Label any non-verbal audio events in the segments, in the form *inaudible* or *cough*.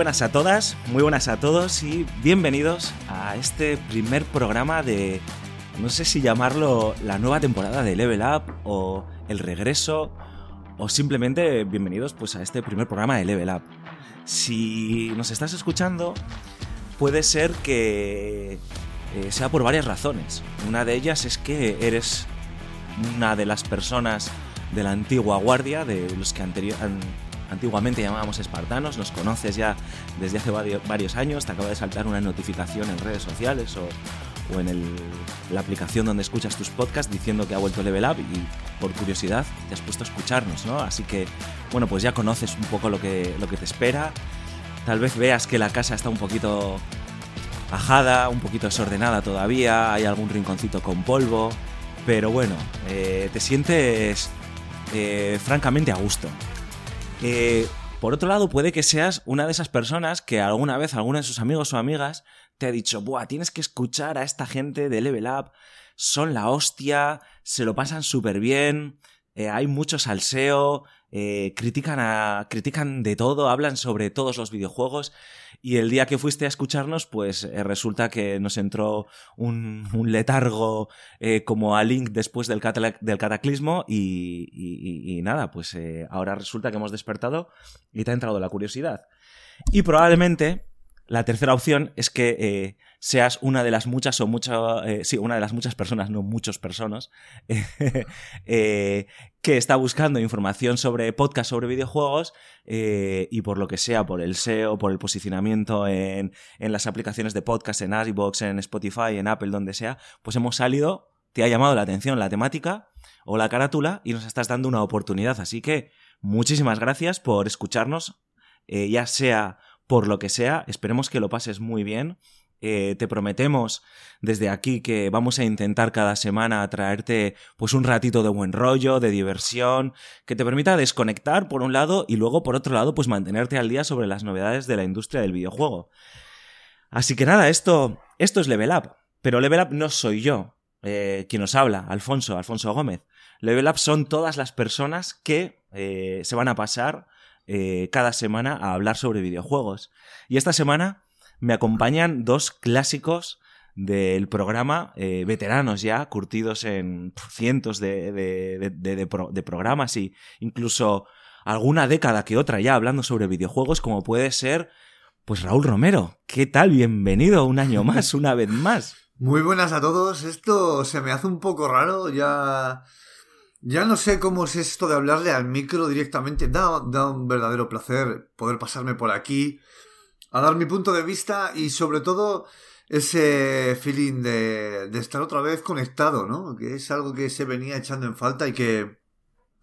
Buenas a todas, muy buenas a todos y bienvenidos a este primer programa de, no sé si llamarlo la nueva temporada de Level Up o el regreso o simplemente bienvenidos pues a este primer programa de Level Up. Si nos estás escuchando, puede ser que eh, sea por varias razones. Una de ellas es que eres una de las personas de la antigua guardia, de los que anterior, antiguamente llamábamos espartanos, nos conoces ya desde hace varios años, te acaba de saltar una notificación en redes sociales o, en la aplicación donde escuchas tus podcasts diciendo que ha vuelto Level Up y por curiosidad te has puesto a escucharnos, ¿no? Así que, bueno, pues ya conoces un poco lo que, te espera. Tal vez veas que la casa está un poquito ajada, un poquito desordenada todavía, hay algún rinconcito con polvo, pero bueno, eh, te sientes eh, francamente a gusto. Eh, por otro lado, puede que seas una de esas personas que alguna vez alguno de sus amigos o amigas te ha dicho, Buah, tienes que escuchar a esta gente de Level Up, son la hostia, se lo pasan súper bien, eh, hay mucho salseo, eh, critican, a, critican de todo, hablan sobre todos los videojuegos y el día que fuiste a escucharnos, pues eh, resulta que nos entró un, letargo eh, como a Link después del, cataclismo y, nada, pues eh, ahora resulta que hemos despertado y te ha entrado la curiosidad. Y probablemente la tercera opción es que seas una de las muchas o muchas, eh, sí, una de las muchas personas, no muchas personas, *laughs* eh, que está buscando información sobre podcast sobre videojuegos eh, y por lo que sea, por el SEO, por el posicionamiento en, en las aplicaciones de podcast, en iBox, en Spotify, en Apple, donde sea, pues hemos salido, te ha llamado la atención la temática o la carátula y nos estás dando una oportunidad. Así que muchísimas gracias por escucharnos, ya sea por lo que sea, esperemos que lo pases muy bien eh, te prometemos desde aquí que vamos a intentar cada semana traerte pues un ratito de buen rollo, de diversión, que te permita desconectar por un lado y luego por otro lado pues mantenerte al día sobre las novedades de la industria del videojuego. Así que nada, esto, esto es Level Up, pero Level Up no soy yo eh, quien os habla, Alfonso, Alfonso Gómez. Level Up son todas las personas que eh, se van a pasar cada semana a hablar sobre videojuegos. Y esta semana me acompañan dos clásicos del programa, eh, veteranos ya, curtidos en cientos de, de, programas y incluso alguna década que otra ya hablando sobre videojuegos, como puede ser, pues Raúl Romero. ¿Qué tal? Bienvenido un año más, *laughs* una vez más. Muy buenas a todos. Esto se me hace un poco raro, ya... Ya no sé cómo es esto de hablarle al micro directamente. Da, da un verdadero placer poder pasarme por aquí a dar mi punto de vista y sobre todo ese feeling de, de, estar otra vez conectado, ¿no? Que es algo que se venía echando en falta y que,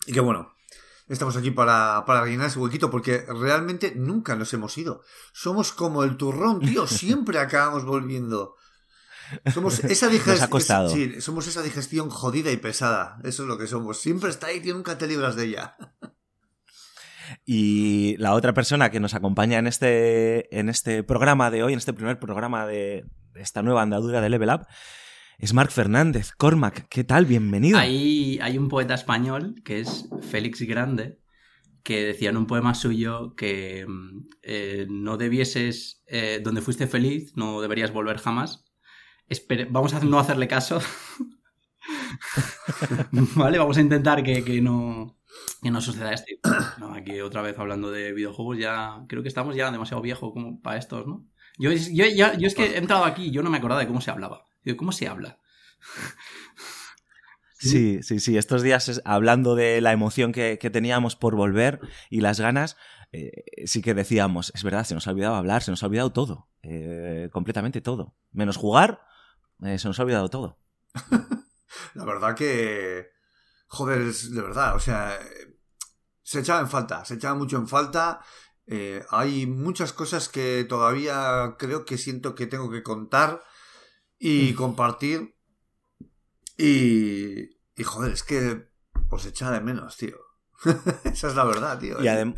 y que bueno, estamos aquí para, para rellenar ese huequito porque realmente nunca nos hemos ido. Somos como el turrón, tío, *laughs* siempre acabamos volviendo. Somos *laughs* esa digestión. Sí, somos esa digestión jodida y pesada. Eso es lo que somos. Siempre está ahí, tío, nunca te libras de ella. *laughs* Y la otra persona que nos acompaña en este, en este programa de hoy, en este primer programa de esta nueva andadura de Level Up, es Marc Fernández. Cormac, ¿qué tal? Bienvenido. Hay, hay un poeta español que es Félix Grande, que decía en un poema suyo que eh, no debieses, eh, donde fuiste feliz, no deberías volver jamás. vamos a no hacerle caso. *laughs* vale, vamos a intentar que, que no, que no suceda esto. aquí otra vez hablando de videojuegos, ya creo que estamos ya demasiado viejos como para estos, ¿no? Yo, yo, yo es que he entrado aquí yo no me acordaba de cómo se hablaba. ¿Cómo se habla? *laughs* Sí, sí, sí. Estos días, hablando de la emoción que, teníamos por volver y las ganas, eh, sí que decíamos, es verdad, se nos ha olvidado hablar, se nos ha olvidado todo. Eh, completamente todo. Menos jugar, eh, se nos ha olvidado todo. *laughs* la verdad que joder, es de verdad, o sea, se echaba en falta, se echaba mucho en falta. Eh, hay muchas cosas que todavía creo que siento que tengo que contar y compartir. Y, y joder, es que os echaba de menos, tío. *laughs* Esa es la verdad, tío. Y,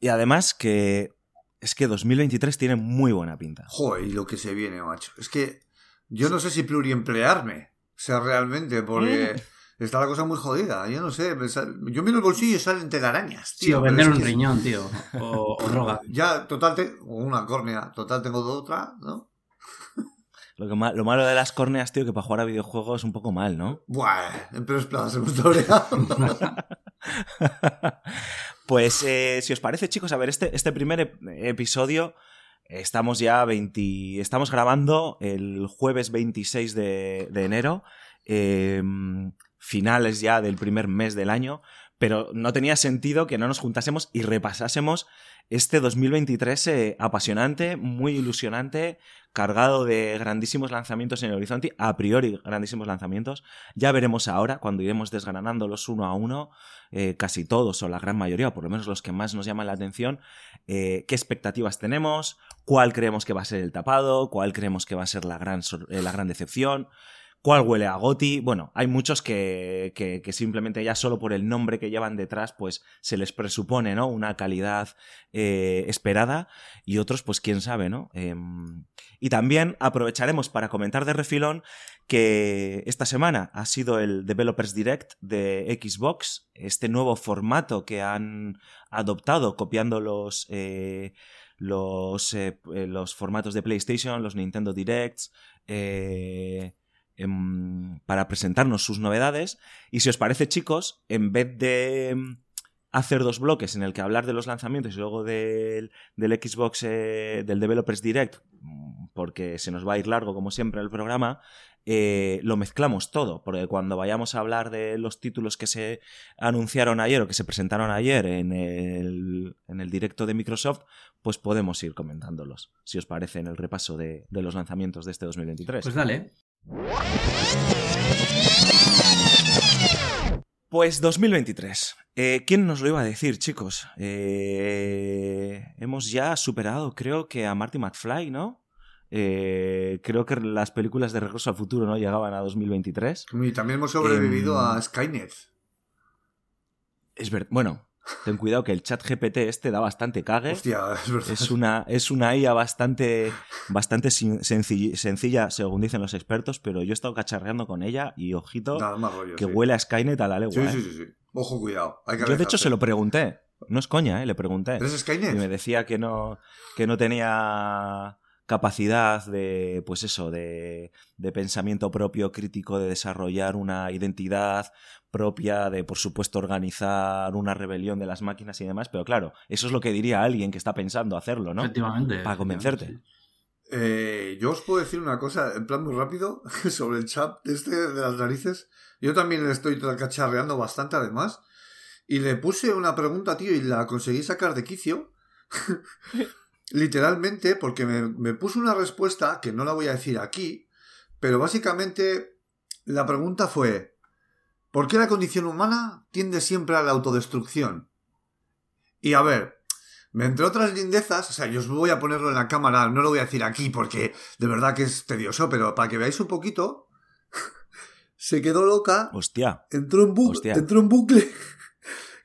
y además que es que 2023 tiene muy buena pinta. Joder, y lo que se viene, macho. Es que yo no sé si pluriemplearme. O sea, realmente, porque... Está la cosa muy jodida, yo no sé. Yo miro el bolsillo y salen telarañas, Sí, tío. o pero vender un que- riñón, tío. O, o *laughs* droga. Ya, total, te- o una córnea, total tengo otra, ¿no? Lo, que ma- lo malo de las córneas, tío, que para jugar a videojuegos es un poco mal, ¿no? Buah, en peores plazas hemos. *laughs* Pues eh, si os parece, chicos, a ver, este, este primer ep- episodio estamos ya 20, estamos grabando el jueves 26 de, de enero, eh, finales ya del primer mes del año, pero no tenía sentido que no nos juntásemos y repasásemos este 2023 eh, apasionante, muy ilusionante, cargado de grandísimos lanzamientos en el horizonte, a priori grandísimos lanzamientos. Ya veremos ahora, cuando iremos desgranándolos uno a uno, eh, casi todos o la gran mayoría, o por lo menos los que más nos llaman la atención, eh, qué expectativas tenemos, cuál creemos que va a ser el tapado, cuál creemos que va a ser la gran, la gran decepción, cuál huele a Goti. Bueno, hay muchos que, que- simplemente ya solo por el nombre que llevan detrás, pues se les presupone, ¿no? Una calidad eh, esperada y otros, pues quién sabe, ¿no? Em, y también aprovecharemos para comentar de refilón que esta semana ha sido el Developers Direct de Xbox, este nuevo formato que han adoptado copiando los, eh, los, eh, los formatos de PlayStation, los Nintendo Directs, para presentarnos sus novedades. Y si os parece, chicos, en vez de em, hacer dos bloques en el que hablar de los lanzamientos y luego del, del Xbox, eh, del Developers Direct, mm, porque se nos va a ir largo como siempre el programa, eh, lo mezclamos todo, porque cuando vayamos a hablar de los títulos que se anunciaron ayer o que se presentaron ayer en el, en el directo de Microsoft, pues podemos ir comentándolos, si os parece, en el repaso de, de los lanzamientos de este 2023. Pues dale. Pues 2023. Eh, ¿Quién nos lo iba a decir, chicos? Eh, hemos ya superado, creo que a Marty McFly, ¿no? Eh, creo que las películas de Regreso al Futuro no llegaban a 2023. Y también hemos sobrevivido Em, a Skynet. Es verdad. Bueno, ten cuidado que el chat GPT este da bastante cague. Hostia, es verdad. Es una, es una IA bastante, bastante sencilla, sencilla, según dicen los expertos, pero yo he estado cacharreando con ella y ojito Nada más rollo. que sí. huele a Skynet a la legua. Sí, ¿eh? sí, sí, sí. Ojo, cuidado. Hay que Yo de hecho se lo pregunté. No es coña, ¿eh? Le pregunté. ¿Eres Y Skynet? me decía que no, que no tenía capacidad de, pues eso, de, de pensamiento propio, crítico, de desarrollar una identidad propia, de, por supuesto, organizar una rebelión de las máquinas y demás. Pero claro, eso es lo que diría alguien que está pensando hacerlo, ¿no? Efectivamente. Para convencerte. efectivamente, Eh, yo os puedo decir una cosa, en plan muy rápido, *laughs* sobre el chat este de las narices. Yo también le estoy cacharreando bastante, además. Y le puse una pregunta, tío, y la conseguí sacar de quicio. *laughs* Literalmente, porque me, me puso una respuesta que no la voy a decir aquí, pero básicamente la pregunta fue: ¿Por qué la condición humana tiende siempre a la autodestrucción? Y a ver, entre otras lindezas, o sea, yo os voy a ponerlo en la cámara, no lo voy a decir aquí porque de verdad que es tedioso, pero para que veáis un poquito, *laughs* se quedó loca, Hostia. entró en, bu- Hostia. entró en bucle,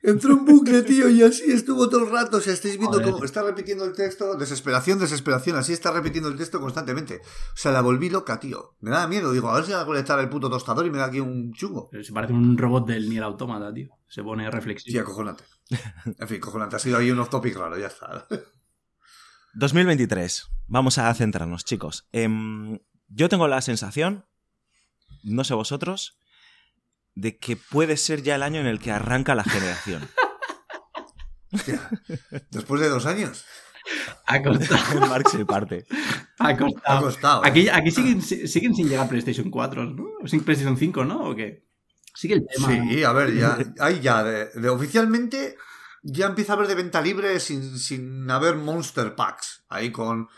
entró en bucle, tío, y así estuvo todo el rato, o sea, estáis viendo Joder. cómo está repitiendo el texto, desesperación, desesperación, así está repitiendo el texto constantemente. O sea, la volví loca, tío. Me daba miedo, digo, a ver si va a conectar el puto tostador y me da aquí un chungo. Se parece un robot del Nier Automata, tío. Se pone Sí, reflexivo. acojonante. En fin, cojonante, ha sido ahí un off topic raro, ya está. 2023. Vamos a centrarnos, chicos. Em, yo tengo la sensación, no sé vosotros, de que puede ser ya el año en el que arranca la generación. Hostia, *laughs* Después de dos años. Ha costado. *laughs* Marx se parte. Ha Ha costado. costado. ¿eh? Aquí, aquí siguen, siguen sin llegar PlayStation 4, ¿no? O Sin PlayStation 5, ¿no? ¿O qué? Sigue el tema. Sí, a ver, ya, *laughs* ahí ya, de, de oficialmente ya empieza a haber de venta libre sin, sin haber Monster Packs, ahí con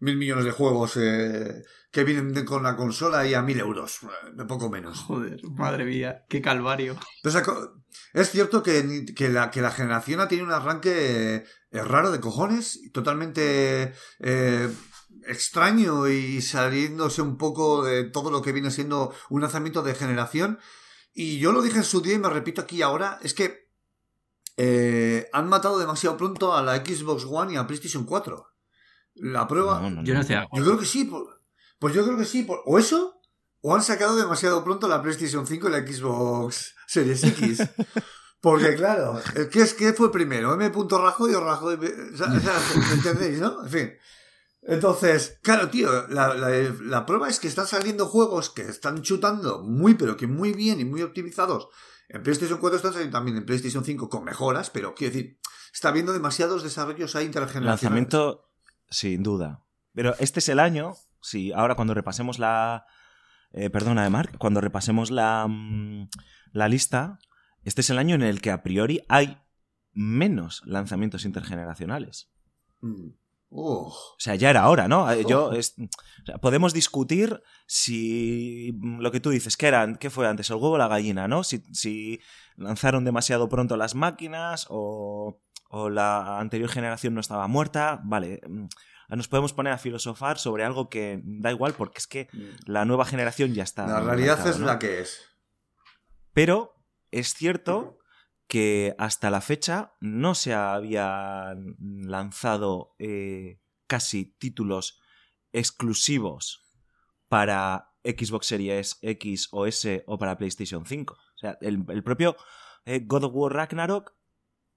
mil millones de juegos eh, que vienen de- con la consola y a mil euros, de poco menos. Joder, madre mía, qué calvario. Es cierto que, que, la, que la generación ha tenido un arranque eh, raro de cojones, totalmente eh, extraño y saliéndose un poco de todo lo que viene siendo un lanzamiento de generación. Y yo lo dije en su día y me repito aquí ahora, es que eh, han matado demasiado pronto a la Xbox One y a PlayStation 4. La prueba... No, no, no. Yo no estoy de Yo creo que sí, por- pues yo creo que sí, o eso, o han sacado demasiado pronto la PlayStation 5 y la Xbox Series X. Porque claro, ¿qué, es, qué fue primero? ¿M. Rajoy o Rajoy? O ¿Entendéis, no? En fin. Entonces, claro, tío, la, la, prueba es que están saliendo juegos que están chutando muy, pero que muy bien y muy optimizados. En PlayStation 4 están saliendo también en PlayStation 5 con mejoras, pero quiero decir, está habiendo demasiados desarrollos ahí intergeneracionales. Lanzamiento, sin duda. Pero este es el año, sí, ahora cuando repasemos la... Eh, perdona, Mark, cuando repasemos la, mm, la lista, este es el año en el que a priori hay menos lanzamientos intergeneracionales. Mm. O sea, ya era hora, ¿no? Eh, yo podemos discutir si lo que tú dices, ¿qué eran? ¿Qué fue antes? El huevo o la gallina, ¿no? Si, lanzaron demasiado pronto las máquinas o, o, la anterior generación no estaba muerta. Vale. Mm, nos podemos poner a filosofar sobre algo que da igual porque es que mm. la nueva generación ya está. La realidad es la que es. Pero es cierto que hasta la fecha no se habían lanzado eh, casi títulos exclusivos para Xbox Series X o S o para PlayStation 5. O sea, el, propio eh, God of War Ragnarok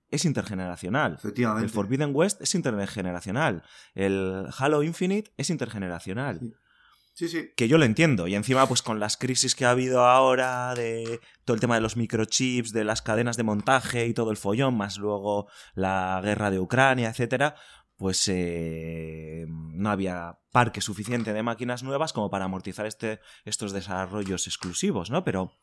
es intergeneracional. Efectivamente. El Forbidden West es intergeneracional. El Halo Infinite es intergeneracional. Sí, sí. Que yo lo entiendo. Y encima, pues con las crisis que ha habido ahora, de todo el tema de los microchips, de las cadenas de montaje y todo el follón, más luego la guerra de Ucrania, etcétera, pues eh, no había parque suficiente de máquinas nuevas como para amortizar este, estos desarrollos exclusivos, ¿no? Pero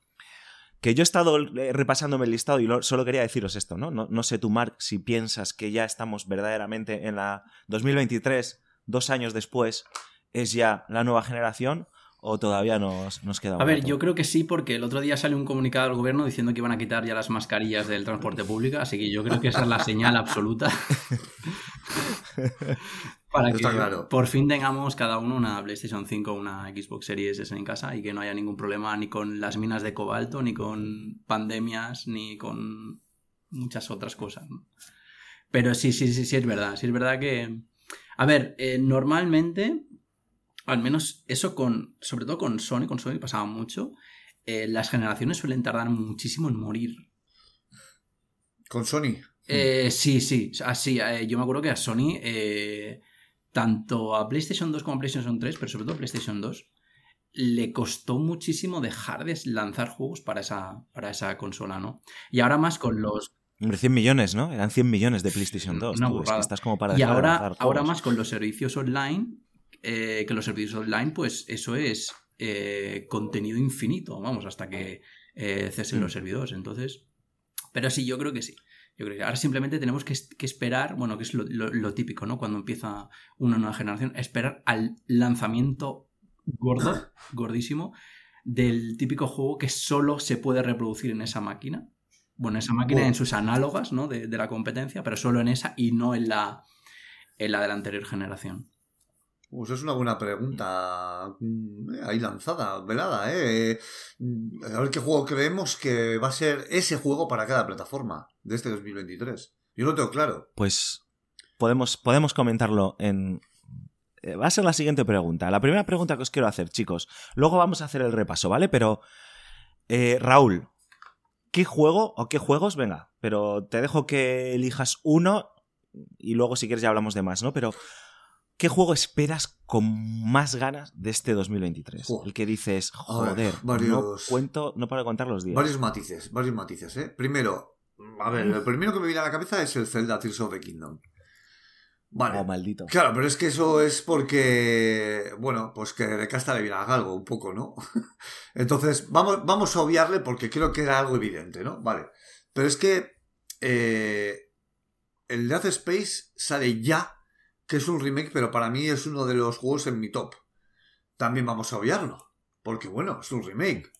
que yo he estado eh, repasándome el listado y solo quería deciros esto, ¿no? ¿no? No sé tú, Mark, si piensas que ya estamos verdaderamente en la 2023, dos años después, es ya la nueva generación o todavía nos, nos queda A ver, yo creo que sí, porque el otro día salió un comunicado del gobierno diciendo que iban a quitar ya las mascarillas del transporte público, así que yo creo que esa es la señal absoluta *laughs* para que por fin tengamos cada uno una PlayStation 5 o una Xbox Series S en casa y que no haya ningún problema ni con las minas de cobalto, ni con pandemias, ni con muchas otras cosas. Pero sí, sí, sí, sí es verdad. Sí es verdad que... A ver, eh, normalmente al menos eso con, sobre todo con Sony, con Sony pasaba mucho, eh, las generaciones suelen tardar muchísimo en morir. ¿Con Sony? Eh, sí, sí, así, eh, yo me acuerdo que a Sony, tanto a PlayStation 2 como a PlayStation 3, pero sobre todo a PlayStation 2, le costó muchísimo dejar de lanzar juegos para esa, para esa consola, ¿no? Y ahora más con los... Hombre, 100 millones, ¿no? Eran 100 millones de PlayStation 2. estás como para y ahora, ahora más con los servicios online, eh, que los servicios online, pues eso es eh, contenido infinito, vamos, hasta que eh, cesen los mm. servidores. Entonces, pero sí, yo creo que sí. Yo creo que ahora simplemente tenemos que, esperar, bueno, que es lo, típico, ¿no? Cuando empieza una nueva generación, esperar al lanzamiento gordo, *coughs* gordísimo, del típico juego que solo se puede reproducir en esa máquina. Bueno, esa máquina en sus análogas, ¿no? De, de, la competencia, pero solo en esa y no en la, en la de la anterior generación. Pues es una buena pregunta mm, ahí lanzada, velada, ¿eh? A ver qué juego creemos que va a ser ese juego para cada plataforma de este 2023. Yo lo tengo claro. Pues podemos, podemos comentarlo en... Eh, va a ser la siguiente pregunta. La primera pregunta que os quiero hacer, chicos. Luego vamos a hacer el repaso, ¿vale? Pero, eh, Raúl, ¿qué juego o qué juegos? Venga, pero te dejo que elijas uno y luego si quieres ya hablamos de más, ¿no? Pero ¿Qué juego esperas con más ganas de este 2023? El que dices, joder, no cuento, no paro de contar los días. Varios matices, varios matices, ¿eh? Primero, a ver, el primero que me viene a la cabeza es el Zelda Tears of the Kingdom. Vale. Oh, maldito. Claro, pero es que eso es porque, bueno, pues que de casta le viene algo, un poco, ¿no? *laughs* Entonces, vamos, vamos a obviarle porque creo que era algo evidente, ¿no? Vale. Pero es que eh, el Death Space sale ya que es un remake, pero para mí es uno de los juegos en mi top. También vamos a obviarlo, porque bueno, es un remake.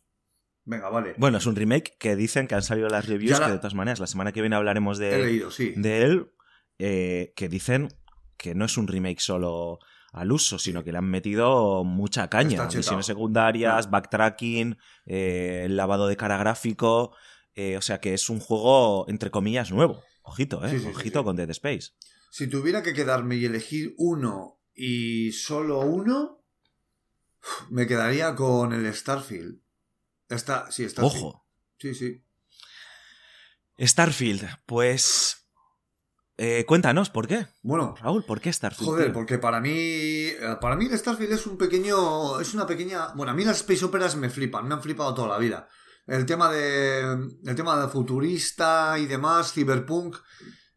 Venga, vale. Bueno, es un remake que dicen que han salido las reviews, que de todas maneras, la semana que viene hablaremos de, de él, eh, que dicen que no es un remake solo al uso, sino que le han metido mucha caña. Misiones secundarias, backtracking, eh, lavado de cara gráfico. Eh, o sea que es un juego, entre comillas, nuevo. Ojito, ¿eh? Ojito con Dead Space. Si tuviera que quedarme y elegir uno y solo uno, Me quedaría con el Starfield. Está, sí, Starfield. Ojo. Sí, sí. Starfield, pues. Eh, cuéntanos, ¿por qué? Bueno, Raúl, ¿por qué Starfield? Joder, tío? porque para mí. eh, Para mí el Starfield es un pequeño. Es una pequeña. Bueno, a mí las Space Operas me flipan, me han flipado toda la vida. El tema de. El tema de futurista y demás, Cyberpunk.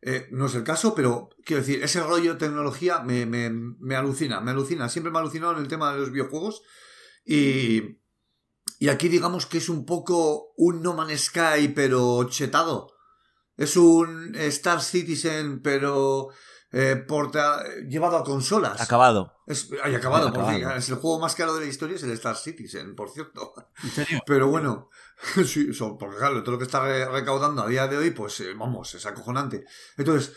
Eh, no es el caso, pero quiero decir, ese rollo de tecnología me, me, me alucina, me alucina. Siempre me ha alucinado en el tema de los videojuegos. Y. Y aquí digamos que es un poco un No Man's Sky, pero chetado. Es un Star Citizen, pero eh, porta- llevado a consolas. Acabado. Es, ay, acabado, por fin. Es el juego más caro de la historia, es el Star Citizen, por cierto. ¿En serio? Pero bueno, *laughs* sí, porque claro, todo lo que está re- recaudando a día de hoy, pues eh, vamos, es acojonante. Entonces,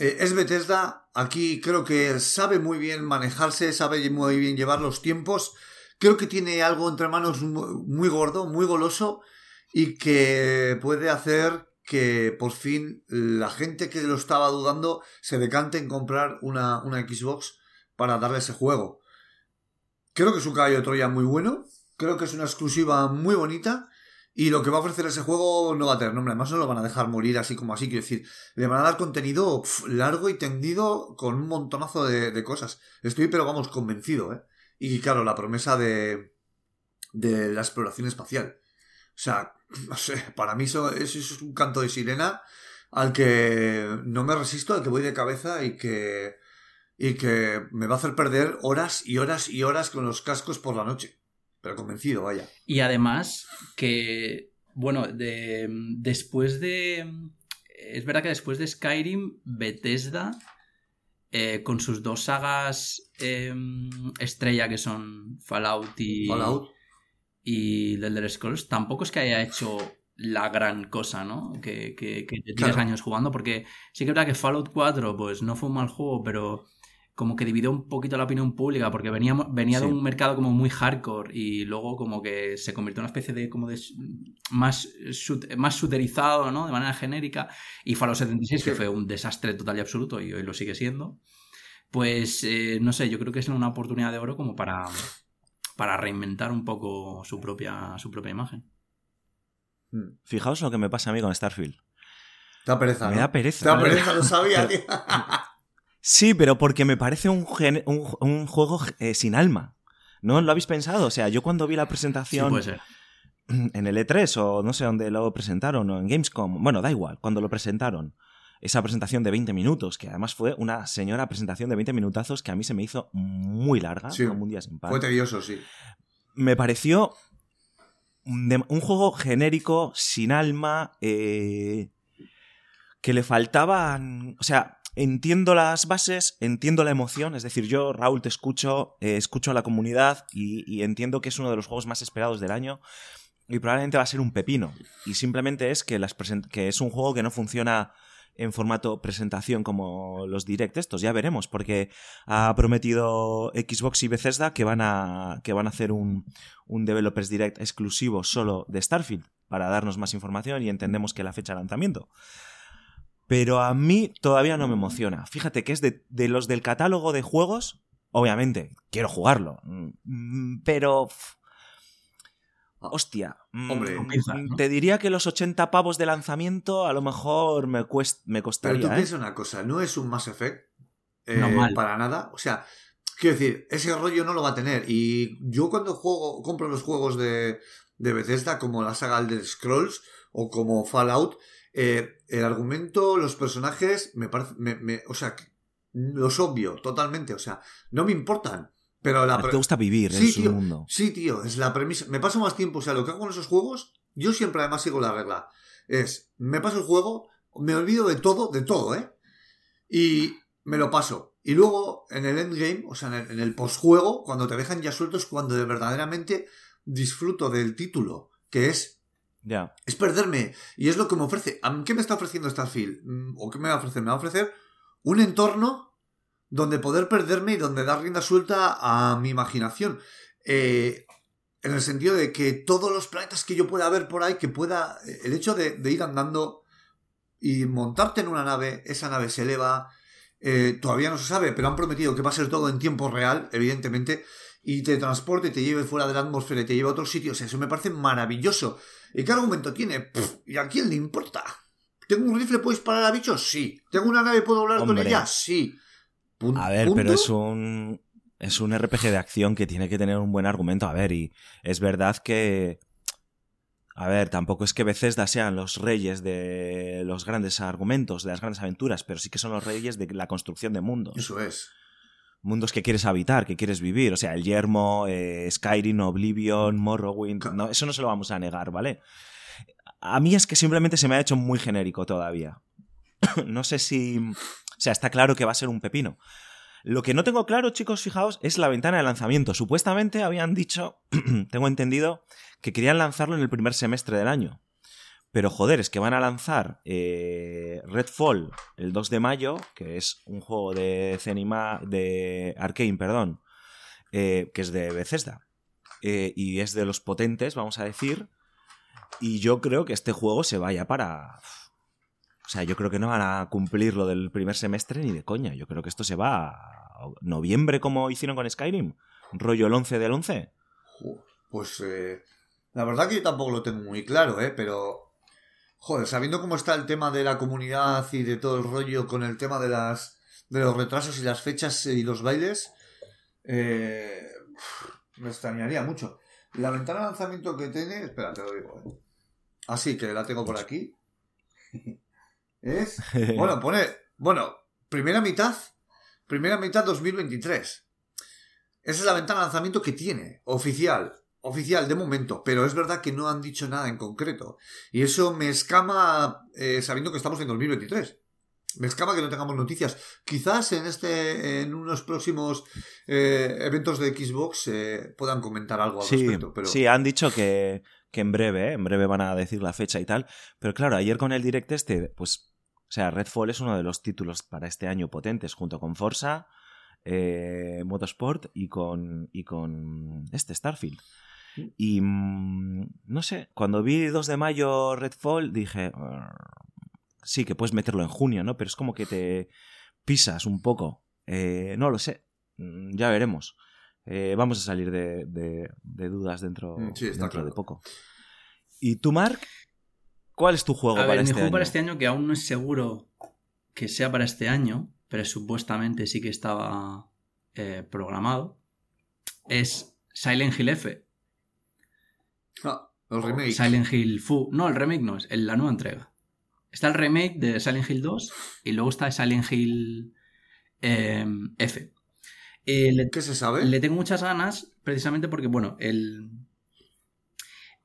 eh, es Bethesda, aquí creo que sabe muy bien manejarse, sabe muy bien llevar los tiempos. Creo que tiene algo entre manos mu- muy gordo, muy goloso, y que puede hacer que por fin la gente que lo estaba dudando se decante en comprar una, una Xbox para darle ese juego. Creo que es un caballo de Troya muy bueno. Creo que es una exclusiva muy bonita. Y lo que va a ofrecer ese juego no va a tener nombre. Además, no lo van a dejar morir así como así. Quiero decir, le van a dar contenido largo y tendido con un montonazo de, de cosas. Estoy, pero vamos, convencido, ¿eh? Y claro, la promesa de, de la exploración espacial. O sea, no sé, para mí eso, eso es un canto de sirena al que no me resisto, al que voy de cabeza y que, y que me va a hacer perder horas y horas y horas con los cascos por la noche. Pero convencido, vaya. Y además que, bueno, de, después de... Es verdad que después de Skyrim, Bethesda, eh, con sus dos sagas eh, estrella que son Fallout y, Fallout. y The Elder Scrolls, tampoco es que haya hecho la gran cosa, ¿no? Que, que, que te Claro. años jugando, porque sí que es verdad que Fallout 4, pues no fue un mal juego, pero como que dividió un poquito la opinión pública, porque venía, venía de un mercado como muy hardcore y luego como que se convirtió en una especie de como de más, más shooterizado, ¿no? De manera genérica. Y Fallout 76, que Sí. fue un desastre total y absoluto, y hoy lo sigue siendo. Pues, eh, no sé, yo creo que es una oportunidad de oro como para, para reinventar un poco su propia, su propia imagen. Mm. Fijaos lo que me pasa a mí con Starfield. Te da pereza. Me ¿no? da pereza. Te da pereza, lo *laughs* sabía, *laughs* tío. Sí, pero porque me parece un, gen- un, un juego eh, sin alma. ¿No lo habéis pensado? O sea, yo cuando vi la Sí, presentación puede ser. *clears throat* en el E3 o no sé dónde lo presentaron o en Gamescom, bueno, da igual, cuando lo presentaron, esa presentación de 20 minutos, que además fue una señora presentación de 20 minutazos que a mí se me hizo muy larga, Sí. como un día sin pan. Fue tedioso, sí. me pareció un juego genérico, sin alma, eh, que le faltaban... O sea, entiendo las bases, entiendo la emoción, es decir, yo, Raúl, te escucho, eh, escucho a la comunidad y, entiendo que es uno de los juegos más esperados del año y probablemente va a ser un pepino. Y simplemente es que, las que es un juego que no funciona en formato presentación como los direct estos, ya veremos, porque ha prometido Xbox y Bethesda que van a, que van a hacer un, un Developers Direct exclusivo solo de Starfield para darnos más información y entendemos que la fecha de lanzamiento. Pero a mí todavía no me emociona. Fíjate que es de, de los del catálogo de juegos, obviamente, quiero jugarlo, mm, pero... Hostia, mm, Hombre, ¿no? te diría que los 80 pavos de lanzamiento a lo mejor me, cuest- me Pero costaría. tú ¿eh? piensas una cosa, no es un Mass Effect eh, No, mal. para nada. O sea, quiero decir, ese rollo no lo va a tener. Y yo cuando juego, compro los juegos de, de Bethesda, como la saga Elder Scrolls o como Fallout, eh, el argumento, los personajes, me parece, me, me- o sea, los obvio totalmente. O sea, no me importan. Pero la pre- te gusta vivir Sí, en su tío. mundo. Sí, tío, es la premisa. Me paso más tiempo, o sea, lo que hago con esos juegos, yo siempre además sigo la regla. Es, me paso el juego, me olvido de todo, de todo, ¿eh? Y me lo paso. Y luego, en el endgame, o sea, en el, en el postjuego, cuando te dejan ya sueltos, cuando de verdaderamente disfruto del título, que es, Es perderme. Y es lo que me ofrece. ¿A mí ¿Qué me está ofreciendo Starfield? Mm, ¿O qué me va a ofrecer? Me va a ofrecer un entorno donde poder perderme y donde dar rienda suelta a mi imaginación. Eh, en el sentido de que todos los planetas que yo pueda ver por ahí, que pueda. El hecho de, ir andando y montarte en una nave, esa nave se eleva. eh, todavía no se sabe, pero han prometido que va a ser todo en tiempo real, evidentemente. y te transporte te lleve fuera de la atmósfera y te lleve a otros sitios. Eso me parece maravilloso. ¿Y qué argumento tiene? ¿Y a quién le importa? ¿Tengo un rifle, puedo disparar a bichos? Sí. ¿Tengo una nave, puedo hablar con ella? Sí. a ver, pero es un. Es un RPG de acción que tiene que tener un buen argumento. A ver, y es verdad que. A ver, tampoco es que Bethesda sean los reyes de los grandes argumentos, de las grandes aventuras, pero sí que son los reyes de la construcción de mundos. Eso es. Mundos que quieres habitar, que quieres vivir. O sea, el Yermo, eh, Skyrim, Oblivion, Morrowind. No, eso no se lo vamos a negar, ¿vale? A mí es que simplemente se me ha hecho muy genérico todavía. *coughs* no sé si... O sea, está claro que va a ser un pepino. Lo que no tengo claro, chicos, fijaos, es la ventana de lanzamiento. Supuestamente habían dicho, *clears throat* tengo entendido, que querían lanzarlo en el primer semestre del año. Pero joder, es que van a lanzar eh, Redfall el 2 de mayo, que es un juego de Cenima, de Arkane, perdón, eh, que es de Bethesda. Eh, y es de los potentes, vamos a decir. Y yo creo que este juego se vaya para. O sea, yo creo que no van a cumplir lo del primer semestre ni de coña. Yo creo que esto se va a noviembre como hicieron con Skyrim. Rollo el 11 del 11. Pues eh, la verdad que yo tampoco lo tengo muy claro, ¿eh? Pero... Joder, sabiendo cómo está el tema de la comunidad y de todo el rollo con el tema de las de los retrasos y las fechas y los bailes, eh, me extrañaría mucho. La ventana de lanzamiento que tiene, espera, te lo digo. ¿eh? Así que la tengo por aquí. es. Bueno, *laughs* pone. Bueno, primera mitad. Primera mitad 2023. Esa es la ventana de lanzamiento que tiene, oficial. Oficial de momento, pero es verdad que no han dicho nada en concreto. Y eso me escama eh, sabiendo que estamos en 2023. Me escama que no tengamos noticias. Quizás en este, en unos próximos eh, eventos de Xbox eh, puedan comentar algo al respecto. Pero... Sí, han dicho que, que en breve, en breve van a decir la fecha y tal. Pero claro, ayer con el direct este, pues, o sea, Redfall es uno de los títulos para este año potentes, junto con Forza, Motorsport y con, y con este Starfield. Y mm, no sé, cuando vi 2 de mayo Redfall dije, sí, que puedes meterlo en junio, ¿no? Pero es como que te pisas un poco. Eh, no lo sé, mm, ya veremos. Eh, vamos a salir de, dudas dentro, mm, dentro de poco. ¿Y tú, Mark? ¿Cuál es tu juego para ver, este mi juego para este año, que aún no es seguro que sea para este año, pero supuestamente sí que estaba eh, programado, es Silent Hill F. Ah, el remake. Silent Hill Fu. No, el remake no, es la nueva entrega. Está el remake de Silent Hill 2 y luego está Silent Hill em, F. Eh, ¿Qué se sabe? Le tengo muchas ganas precisamente porque, bueno, el,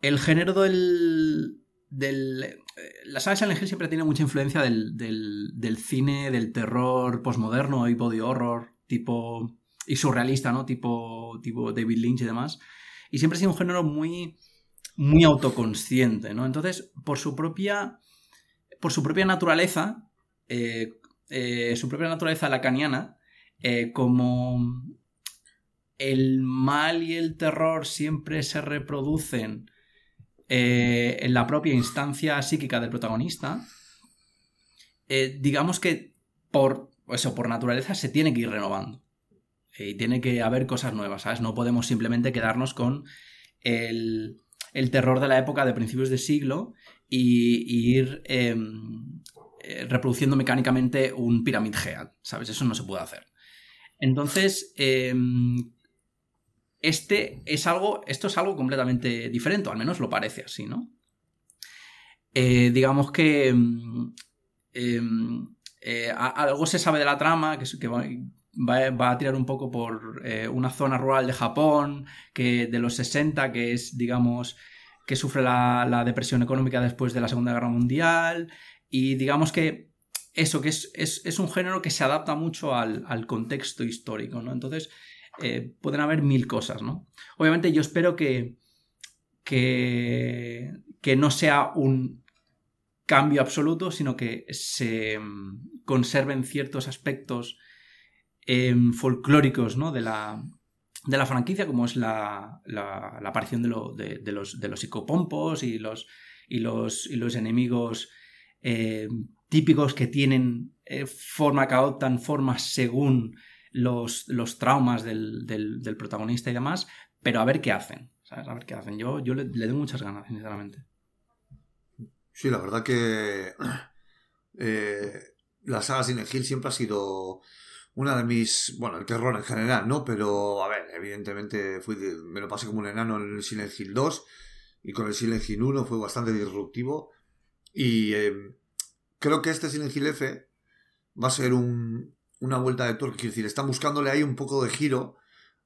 el género del, Eh, la saga Silent Hill siempre tiene mucha influencia del, cine, del terror postmoderno y body horror, tipo... y surrealista, ¿no? Tipo, tipo David Lynch y demás. Y siempre ha sido un género muy, muy autoconsciente, ¿no? Entonces, por su propia por su propia naturaleza, eh, eh, su propia naturaleza lacaniana, eh, como el mal y el terror siempre se reproducen en la propia instancia psíquica del protagonista, digamos que por, eso, por naturaleza se tiene que ir renovando. Y tiene que haber cosas nuevas, ¿sabes? No podemos simplemente quedarnos con el, el terror de la época de principios de siglo y, ir em, eh, reproduciendo mecánicamente un Pyramid ¿sabes? Eso no se puede hacer. Entonces, em, este es algo, esto es algo completamente diferente, al menos lo parece así, ¿no? Eh, digamos que em, eh, algo se sabe de la trama, que, va, a tirar un poco por una zona rural de Japón, que de los 60, que es, digamos, que sufre la, depresión económica después de la Segunda Guerra Mundial. Y digamos que eso, que es, un género que se adapta mucho al, contexto histórico, ¿no? Entonces, eh, pueden haber mil cosas, ¿no? Obviamente yo espero que, que, no sea un cambio absoluto, sino que se mm, conserven ciertos aspectos em, folclóricos, ¿no? De la, de la franquicia, como es la, la, aparición de, de, los, de los psicopompos y los, y los, y los enemigos eh, típicos que tienen eh, forma que adoptan formas según los, los traumas del, del, protagonista y demás, pero a ver qué hacen. A ver qué hacen. Yo, yo le, doy muchas ganas, sinceramente. Sí, la verdad que *clears throat* eh, la saga Silent Hill siempre ha sido una de mis. Bueno, el terror en general, ¿no? Pero, a ver, evidentemente fui me lo pasé como un enano en el Silent Hill 2 y con el Silent Hill 1 fue bastante disruptivo. Y em, creo que este Silent Hill F va a ser un, una vuelta de tuerca. Quiero decir, están buscándole ahí un poco de giro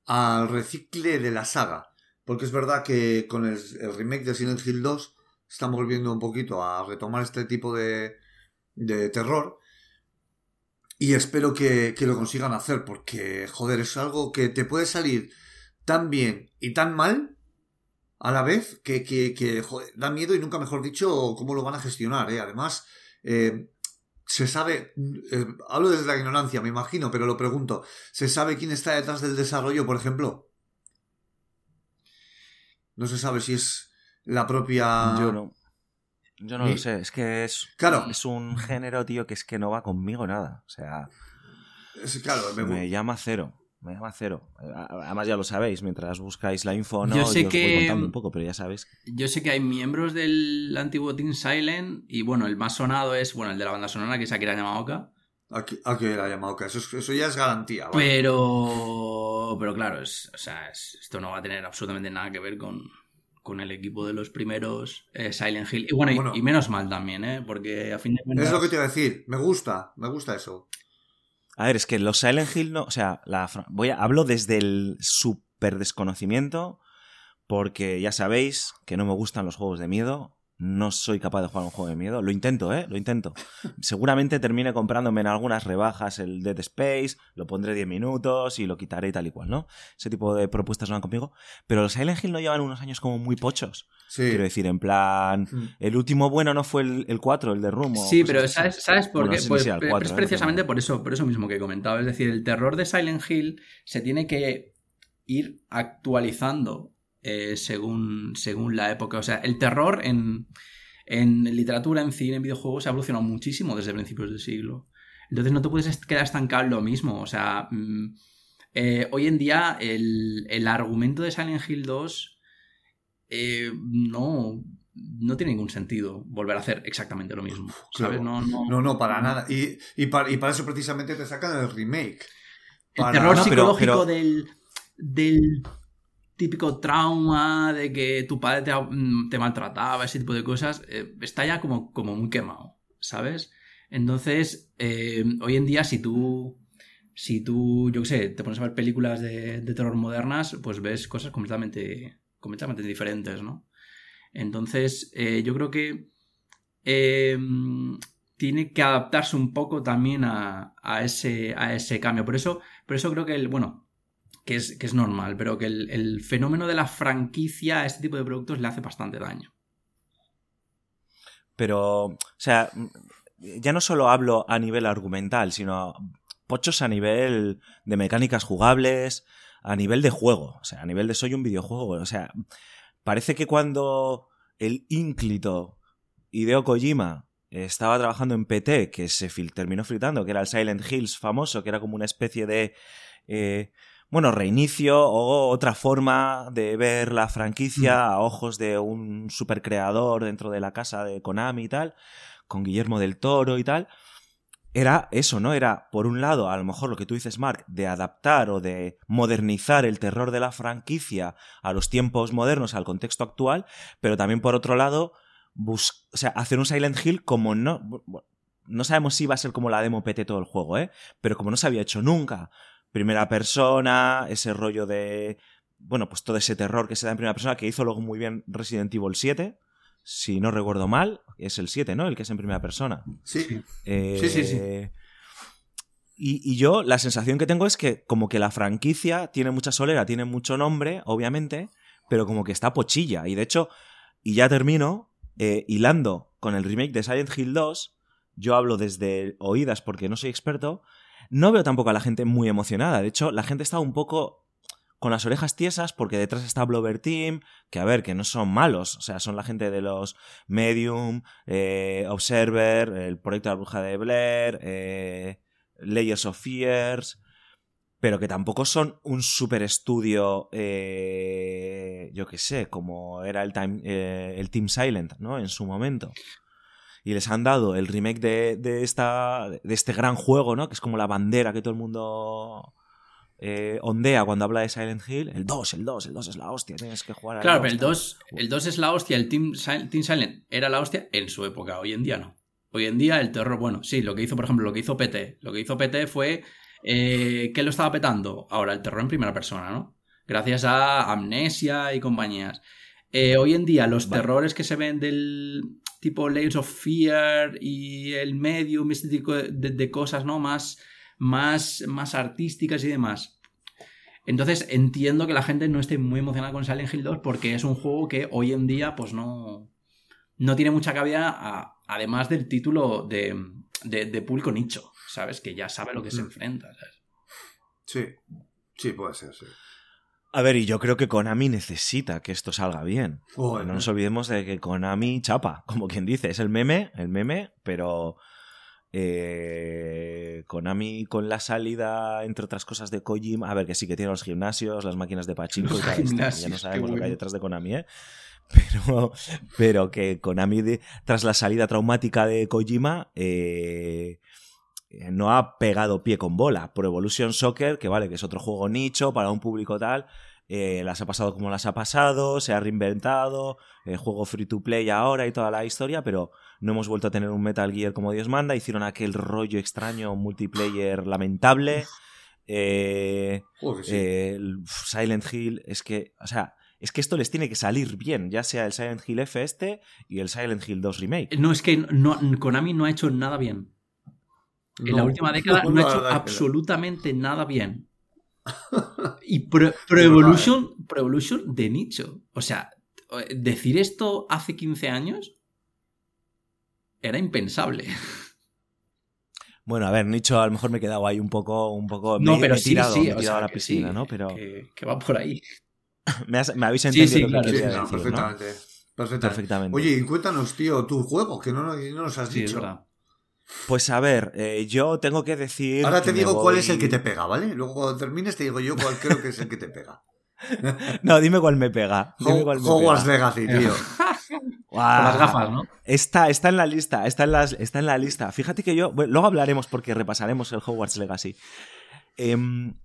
al recicle de la saga. Porque es verdad que con el, remake de Silent Hill 2 estamos volviendo un poquito a retomar este tipo de, de terror. Y espero que, lo consigan hacer, porque, joder, es algo que te puede salir tan bien y tan mal a la vez que, que, da miedo y nunca mejor dicho cómo lo van a gestionar. ¿eh? Además, eh, se sabe, eh, hablo desde la ignorancia, me imagino, pero lo pregunto, ¿se sabe quién está detrás del desarrollo, por ejemplo? No se sabe si es la propia... Yo no. Yo no lo sé, es que es, claro. es un género, tío, que es que no va conmigo nada. O sea, claro, me... llama cero. Me llama cero. Además, ya lo sabéis, mientras buscáis la info, no, yo sé que... voy contando un poco, pero ya sabéis. Yo sé que hay miembros del antiguo Team Silent, y bueno, el más sonado es, bueno, el de la banda sonora, que es Akira Yamaoka. Aquí, Akira Yamaoka, eso, eso ya es garantía. Pero, pero claro, es, o sea, esto no va a tener absolutamente nada que ver con, con el equipo de los primeros eh, Silent Hill. Y bueno, y, menos mal también, ¿eh? Porque a fin de cuentas... Es lo que te iba a decir. Me gusta, me gusta eso. A ver, es que los Silent Hill no... O sea, la, voy a, hablo desde el súper desconocimiento porque ya sabéis que no me gustan los juegos de miedo no soy capaz de jugar un juego de miedo. Lo intento, ¿eh? Lo intento. Seguramente termine comprándome en algunas rebajas el Dead Space, lo pondré 10 minutos y lo quitaré y tal y cual, ¿no? Ese tipo de propuestas no van conmigo. Pero los Silent Hill no llevan unos años como muy pochos. Quiero decir, en plan, mm. el último bueno no fue el, 4, el de Rumo. Sí, pero ¿sabes, ¿sabes por qué? pues, es ¿eh? precisamente por eso, por eso mismo que he comentado. Es decir, el terror de Silent Hill se tiene que ir actualizando eh, según, según la época. O sea, el terror en, en literatura, en cine, en videojuegos ha evolucionado muchísimo desde principios del siglo. Entonces no te puedes quedar estancado en lo mismo. O sea, mm, eh, hoy en día el, argumento de Silent Hill 2 eh, no, no tiene ningún sentido volver a hacer exactamente lo mismo. ¿sabes? No, no, para nada. Y, y, para, eso precisamente te sacan el remake. El terror psicológico Del, del típico trauma de que tu padre te, mm, maltrataba, ese tipo de cosas, eh, está ya como, como muy quemado, ¿sabes? Entonces, eh, hoy en día, si tú, si tú, yo qué sé, te pones a ver películas de, terror modernas, pues ves cosas completamente, completamente diferentes, ¿no? Entonces, eh, yo creo que tiene que adaptarse un poco también a, a, ese, a ese cambio. Por eso, por eso creo que, el, bueno, que es, que es normal, pero que el, fenómeno de la franquicia a este tipo de productos le hace bastante daño. Pero, o sea, ya no solo hablo a nivel argumental, sino pochos a nivel de mecánicas jugables, a nivel de juego, o sea, a nivel de soy un videojuego, o sea, parece que cuando el ínclito Hideo Kojima estaba trabajando en PT, que se terminó fritando, que era el Silent Hills famoso, que era como una especie de eh, bueno, reinicio o otra forma de ver la franquicia mm. a ojos de un supercreador dentro de la casa de Konami y tal, con Guillermo del Toro y tal. Era eso, ¿no? Era, por un lado, a lo mejor lo que tú dices, Mark, de adaptar o de modernizar el terror de la franquicia a los tiempos modernos, al contexto actual, pero también, por otro lado, o sea, hacer un Silent Hill como no... No sabemos si va a ser como la demo PT todo el juego, ¿eh? Pero como no se había hecho nunca, primera persona, ese rollo de. Bueno, pues todo ese terror que se da en primera persona, que hizo luego muy bien Resident Evil 7. Si no recuerdo mal, es el 7, ¿no? El que es en primera persona. Sí. Eh, sí, sí, sí. Y, y, yo la sensación que tengo es que como que la franquicia tiene mucha solera, tiene mucho nombre, obviamente, pero como que está pochilla. Y de hecho, y ya termino, eh, hilando con el remake de Silent Hill 2, yo hablo desde oídas porque no soy experto, no veo tampoco a la gente muy emocionada. De hecho, la gente está un poco con las orejas tiesas porque detrás está Blover Team, que a ver, que no son malos, o sea, son la gente de los Medium, eh, Observer, el proyecto de la bruja de Blair, eh, Layers of Fears, pero que tampoco son un super estudio, eh, yo qué sé, como era el, time, eh, el Team Silent, ¿no? En su momento. Y les han dado el remake de, de, esta, de este gran juego, ¿no? Que es como la bandera que todo el mundo eh, ondea cuando habla de Silent Hill. El 2, el 2, el 2 es la hostia, tienes que jugar Claro, pero el 2, el 2 es la hostia, el Team, Team Silent era la hostia en su época, hoy en día no. Hoy en día el terror, bueno, sí, lo que hizo, por ejemplo, lo que hizo PT. Lo que hizo PT fue eh, ¿Qué lo estaba petando? Ahora, el terror en primera persona, ¿no? Gracias a Amnesia y compañías. Eh, hoy en día, los terrores que se ven del tipo Layers of Fear y el Medium, este tipo de, cosas, ¿no? Más, más, más artísticas y demás. Entonces entiendo que la gente no esté muy emocionada con Silent Hill 2 porque es un juego que hoy en día pues no, no tiene mucha cabida además del título de, de, de público nicho. ¿sabes? Que ya sabe lo que se enfrenta, ¿sabes? Sí, sí, puede ser, sí. A ver, y yo creo que Konami necesita que esto salga bien. no nos olvidemos de que Konami chapa, como quien dice, es el meme, el meme, pero eh, Konami con la salida, entre otras cosas, de Kojima, a ver, que sí que tiene los gimnasios, las máquinas de pachinko y tal, ya no sabemos lo que hay detrás de Konami, ¿eh? *laughs* Pero, pero que Konami, tras la salida traumática de Kojima, eh, no ha pegado pie con bola. Pro Evolution Soccer, que vale, que es otro juego nicho para un público tal, eh, las ha pasado como las ha pasado, se ha reinventado, eh, juego free to play ahora y toda la historia, pero no hemos vuelto a tener un Metal Gear como Dios manda, hicieron aquel rollo extraño multiplayer lamentable. Silent Hill, es que, o sea, es que esto les tiene que salir bien, ya sea el Silent Hill F este y el Silent Hill 2 Remake. No, es que no, Konami no ha hecho nada bien. En la última década no, ha *laughs* hecho absolutamente nada bien. *laughs* Y Pro, Evolution, de nicho. O sea, decir esto hace 15 años era impensable. *laughs* Bueno, a ver, nicho, a lo mejor me he quedado ahí un poco, un poco. No, pero sí, tirado, sí, a la piscina, ¿no? Pero que, va por ahí. *laughs* me, habéis entendido lo que decir, perfectamente, perfectamente. Oye, y cuéntanos, tío, tu juego, que no, no nos has dicho. Pues a ver, eh, yo tengo que decir. Ahora te digo cuál es el que te pega, ¿vale? Luego cuando termines te digo yo cuál creo que es el que te pega. *laughs* no, dime cuál me pega. *laughs* Hogwarts Legacy, tío. *laughs* Con las gafas, ¿no? Está, está en la lista, está en, las, está en la lista. Fíjate que yo. luego hablaremos porque repasaremos el Hogwarts Legacy. Em,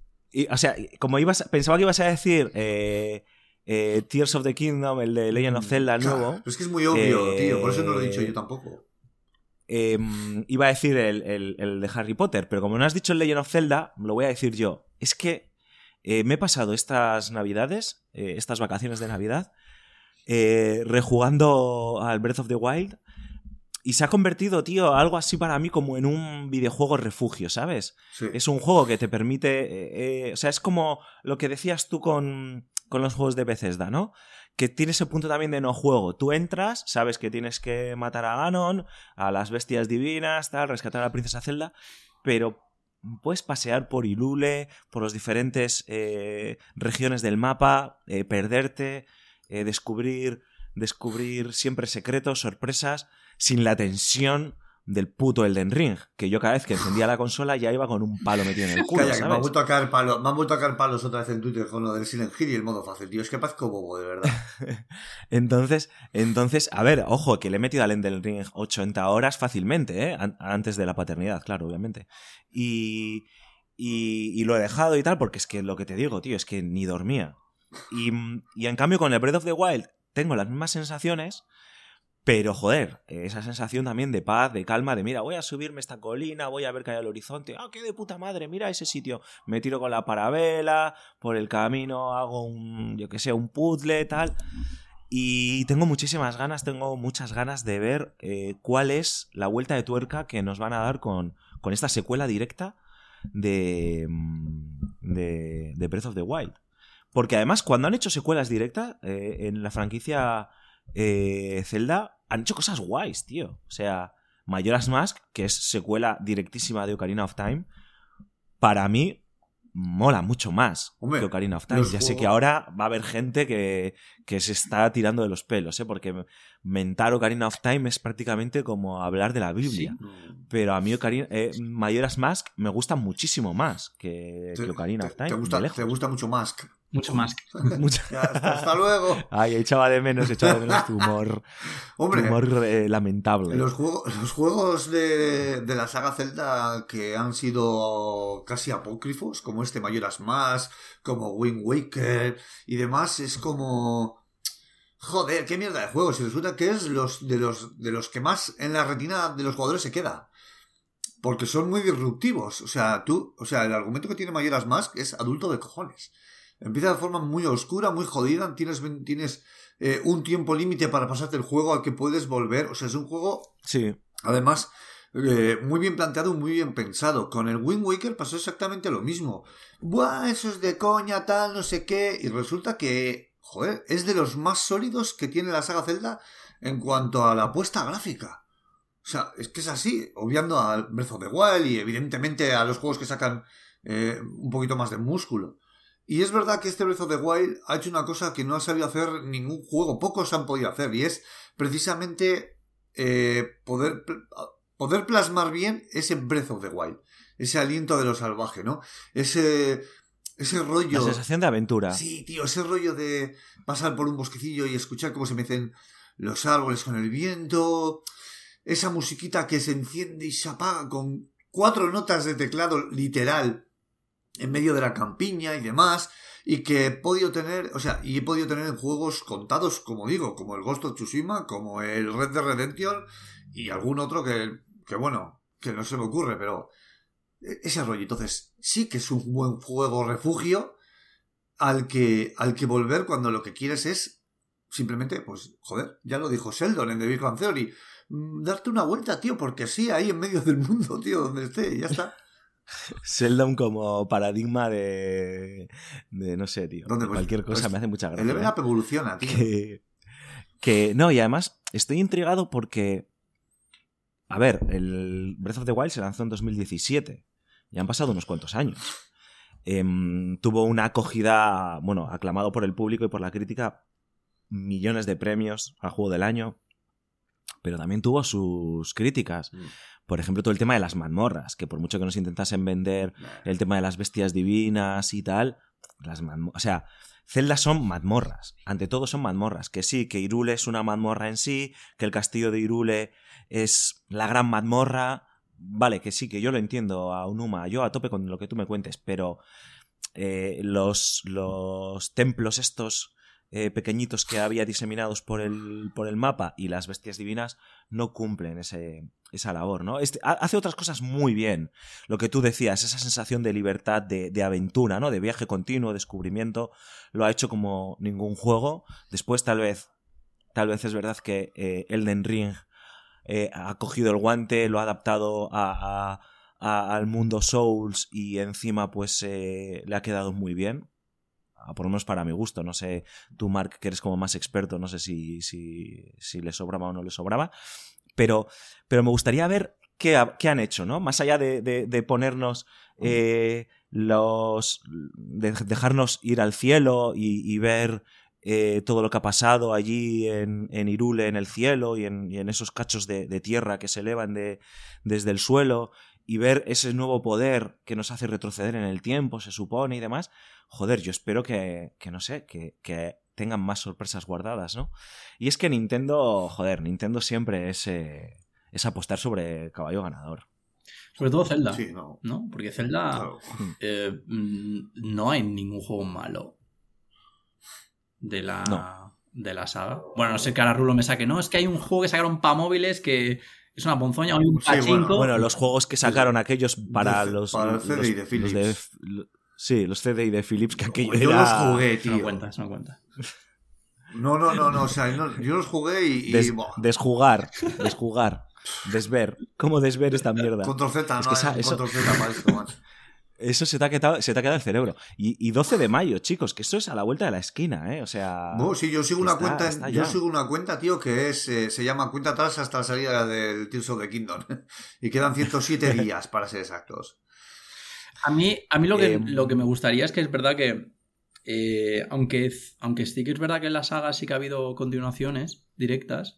o sea, como ibas, pensaba que ibas a decir. Eh, eh, Tears of the Kingdom, el de Legend of Zelda nuevo. es que es muy obvio, tío, por eso no lo he dicho yo tampoco. Em, iba a decir el, de Harry Potter, pero como no has dicho el Legend of Zelda, lo voy a decir yo. Es que eh, me he pasado estas navidades, eh, estas vacaciones de Navidad, eh, rejugando al Breath of the Wild. Y se ha convertido, tío, algo así para mí como en un videojuego refugio, ¿sabes? Es un juego que te permite. o sea, es como lo que decías tú con, con los juegos de Bethesda, ¿no? Que tiene ese punto también de no juego. Tú entras, sabes que tienes que matar a Ganon, a las bestias divinas, tal, rescatar a la princesa Zelda, pero puedes pasear por Ilule, por las diferentes eh, regiones del mapa, eh, perderte, eh, descubrir, descubrir siempre secretos, sorpresas, sin la tensión del puto Elden Ring, que yo cada vez que encendía la consola ya iba con un palo metido en el culo. Calla, me han vuelto a caer palos, me han vuelto a caer palos otra vez en Twitter con lo del Silent Hill y el modo fácil, tío. Es que parezco bobo, de verdad. *laughs* entonces, entonces, a ver, ojo, que le he metido al Elden Ring 80 horas fácilmente, ¿eh? Antes de la paternidad, claro, obviamente. Y, y, y, lo he dejado y tal, porque es que lo que te digo, tío, es que ni dormía. Y, y en cambio, con el Breath of the Wild tengo las mismas sensaciones pero, joder, esa sensación también de paz, de calma, de mira, voy a subirme esta colina, voy a ver que hay al horizonte, ah, qué de puta madre, mira ese sitio. Me tiro con la parabela, por el camino hago un, yo que sé, un puzzle, tal. Y tengo muchísimas ganas, tengo muchas ganas de ver eh, cuál es la vuelta de tuerca que nos van a dar con, con esta secuela directa de, mm, de, de Breath of the Wild. Porque además, cuando han hecho secuelas directas eh, en la franquicia eh, Zelda han hecho cosas guays, tío. O sea, Majora's Mask, que es secuela directísima de Ocarina of Time, para mí mola mucho más Hombre, que Ocarina of Time. Ya sé que ahora va a haber gente que, que se está tirando de los pelos, ¿eh? porque mentar Ocarina of Time es prácticamente como hablar de la Biblia. Pero a mí Ocarina, eh, Majora's Mask me gusta muchísimo más que, que Ocarina of Time. te gusta, te gusta mucho más. Mucho más. *laughs* Mucho- Ya, hasta, hasta luego. *laughs* Ay, echaba de menos, echaba de menos tu humor, *laughs* tu Hombre, humor eh, lamentable. los, juegos, los juegos de, de la saga Zelda que han sido casi apócrifos, como este Majora's Mask, como Wind Waker y demás, es como... Joder, qué mierda de juegos. Y resulta que es los de los de los que más en la retina de los jugadores se queda. Porque son muy disruptivos. O sea, tú, o sea, el argumento que tiene Majora's Mask es adulto de cojones. Empieza de forma muy oscura, muy jodida. Tienes, tienes eh, un tiempo límite para pasarte el juego al que puedes volver. O sea, es un juego, Sí, además, eh, muy bien planteado, muy bien pensado. Con el Wind Waker pasó exactamente lo mismo. Buah, eso es de coña, tal, no sé qué. Y resulta que, joder, es de los más sólidos que tiene la saga Zelda en cuanto a la apuesta gráfica. O sea, es que es así, obviando al Breath of the Wild y evidentemente a los juegos que sacan eh, un poquito más de músculo. Y es verdad que este Breath of the Wild ha hecho una cosa que no ha sabido hacer ningún juego, pocos han podido hacer, y es precisamente eh, poder, poder plasmar bien ese Breath of the Wild, ese aliento de lo salvaje, ¿no? Ese, ese rollo... la sensación de aventura. Sí, tío, ese rollo de pasar por un bosquecillo y escuchar cómo se mecen los árboles con el viento, esa musiquita que se enciende y se apaga con cuatro notas de teclado literal en medio de la campiña y demás, y que he podido tener, o sea, y he podido tener en juegos contados, como digo, como el Ghost of Tsushima, como el Red Dead Redemption y algún otro que, que bueno, que no se me ocurre, pero e- ese rollo. Entonces, sí que es un buen juego refugio al que, al que volver cuando lo que quieres es simplemente, pues, joder, ya lo dijo Sheldon en The Big Bang Theory, mm, darte una vuelta, tío, porque sí, ahí en medio del mundo, tío, donde esté, ya está. Sheldon como paradigma de, de no sé, tío. Pues- cualquier cosa pues me hace mucha El gracia. level up evoluciona, tío. que, que no, y además estoy intrigado porque, a ver, el Breath of the Wild se lanzó en 2017, ya han pasado unos cuantos años. Em, tuvo una acogida, bueno, aclamado por el público y por la crítica, millones de premios al juego del año, pero también tuvo sus críticas. Por ejemplo, todo el tema de las mazmorras, que por mucho que nos intentasen vender el tema de las bestias divinas y tal, las o sea, Zelda son mazmorras, ante todo son mazmorras, que sí, que Irule es una mazmorra en sí, que el castillo de Irule es la gran mazmorra, vale, que sí, que yo lo entiendo a Unuma, yo a tope con lo que tú me cuentes, pero eh, los, los templos estos eh, pequeñitos que había diseminados por el, por el mapa y las bestias divinas no cumplen ese, esa labor, ¿no? Este, ha- hace otras cosas muy bien. Lo que tú decías, esa sensación de libertad, de, aventura, ¿no? De viaje continuo, descubrimiento, lo ha hecho como ningún juego. Después, tal vez, tal vez es verdad que eh, Elden Ring eh, ha cogido el guante, lo ha adaptado a- al mundo Souls y encima, pues, eh, le ha quedado muy bien. Por lo menos para mi gusto. No sé, tú, Mark, que eres como más experto, no sé si, si, si le sobraba o no le sobraba. Pero, pero me gustaría ver qué, ha- qué han hecho, ¿no? Más allá de, de- de ponernos eh, los. de dejarnos ir al cielo y, y ver eh, todo lo que ha pasado allí en, en Irule, en el cielo y en, y en esos cachos de, de tierra que se elevan de, desde el suelo y ver ese nuevo poder que nos hace retroceder en el tiempo, se supone, y demás. Joder, yo espero que, que no sé, que, que tengan más sorpresas guardadas, ¿no? Y es que Nintendo, joder, Nintendo siempre es, eh, es apostar sobre caballo ganador. Sobre todo Zelda. Sí, no. ¿No? Porque Zelda. Eh, mm, no hay ningún juego malo de la, No. de la saga. Bueno, no sé que ahora Rulo me saque, no, es que hay un juego que sacaron para móviles que es una ponzoña, o hay un Sí, pachinko. bueno, Bueno, los juegos que sacaron aquellos para de- los. para el de los- Philips. los de- lo- sí, los CDI de Philips, que aquello Yo era los jugué, tío. no cuenta, eso no cuenta. No, no, no, no. O sea, no- yo los jugué y. y des- desjugar, desjugar, desver. ¿Cómo desver esta mierda? Control Z, Es no que esa- eso- Control Z para esto, macho. Eso se te ha quedado, se te ha quedado el cerebro. Y, y 12 de mayo, chicos, que esto es a la vuelta de la esquina, ¿eh? O sea. Bueno, sí, yo sigo una está- cuenta, está yo sigo una cuenta, tío, que es eh, se llama cuenta atrás hasta la salida del Tears of the Kingdom *laughs* y quedan 107 *laughs* días para ser exactos. A mí, a mí lo, que, Em, lo que me gustaría es que es verdad que, eh, aunque, aunque sí que es verdad que en la saga sí que ha habido continuaciones directas,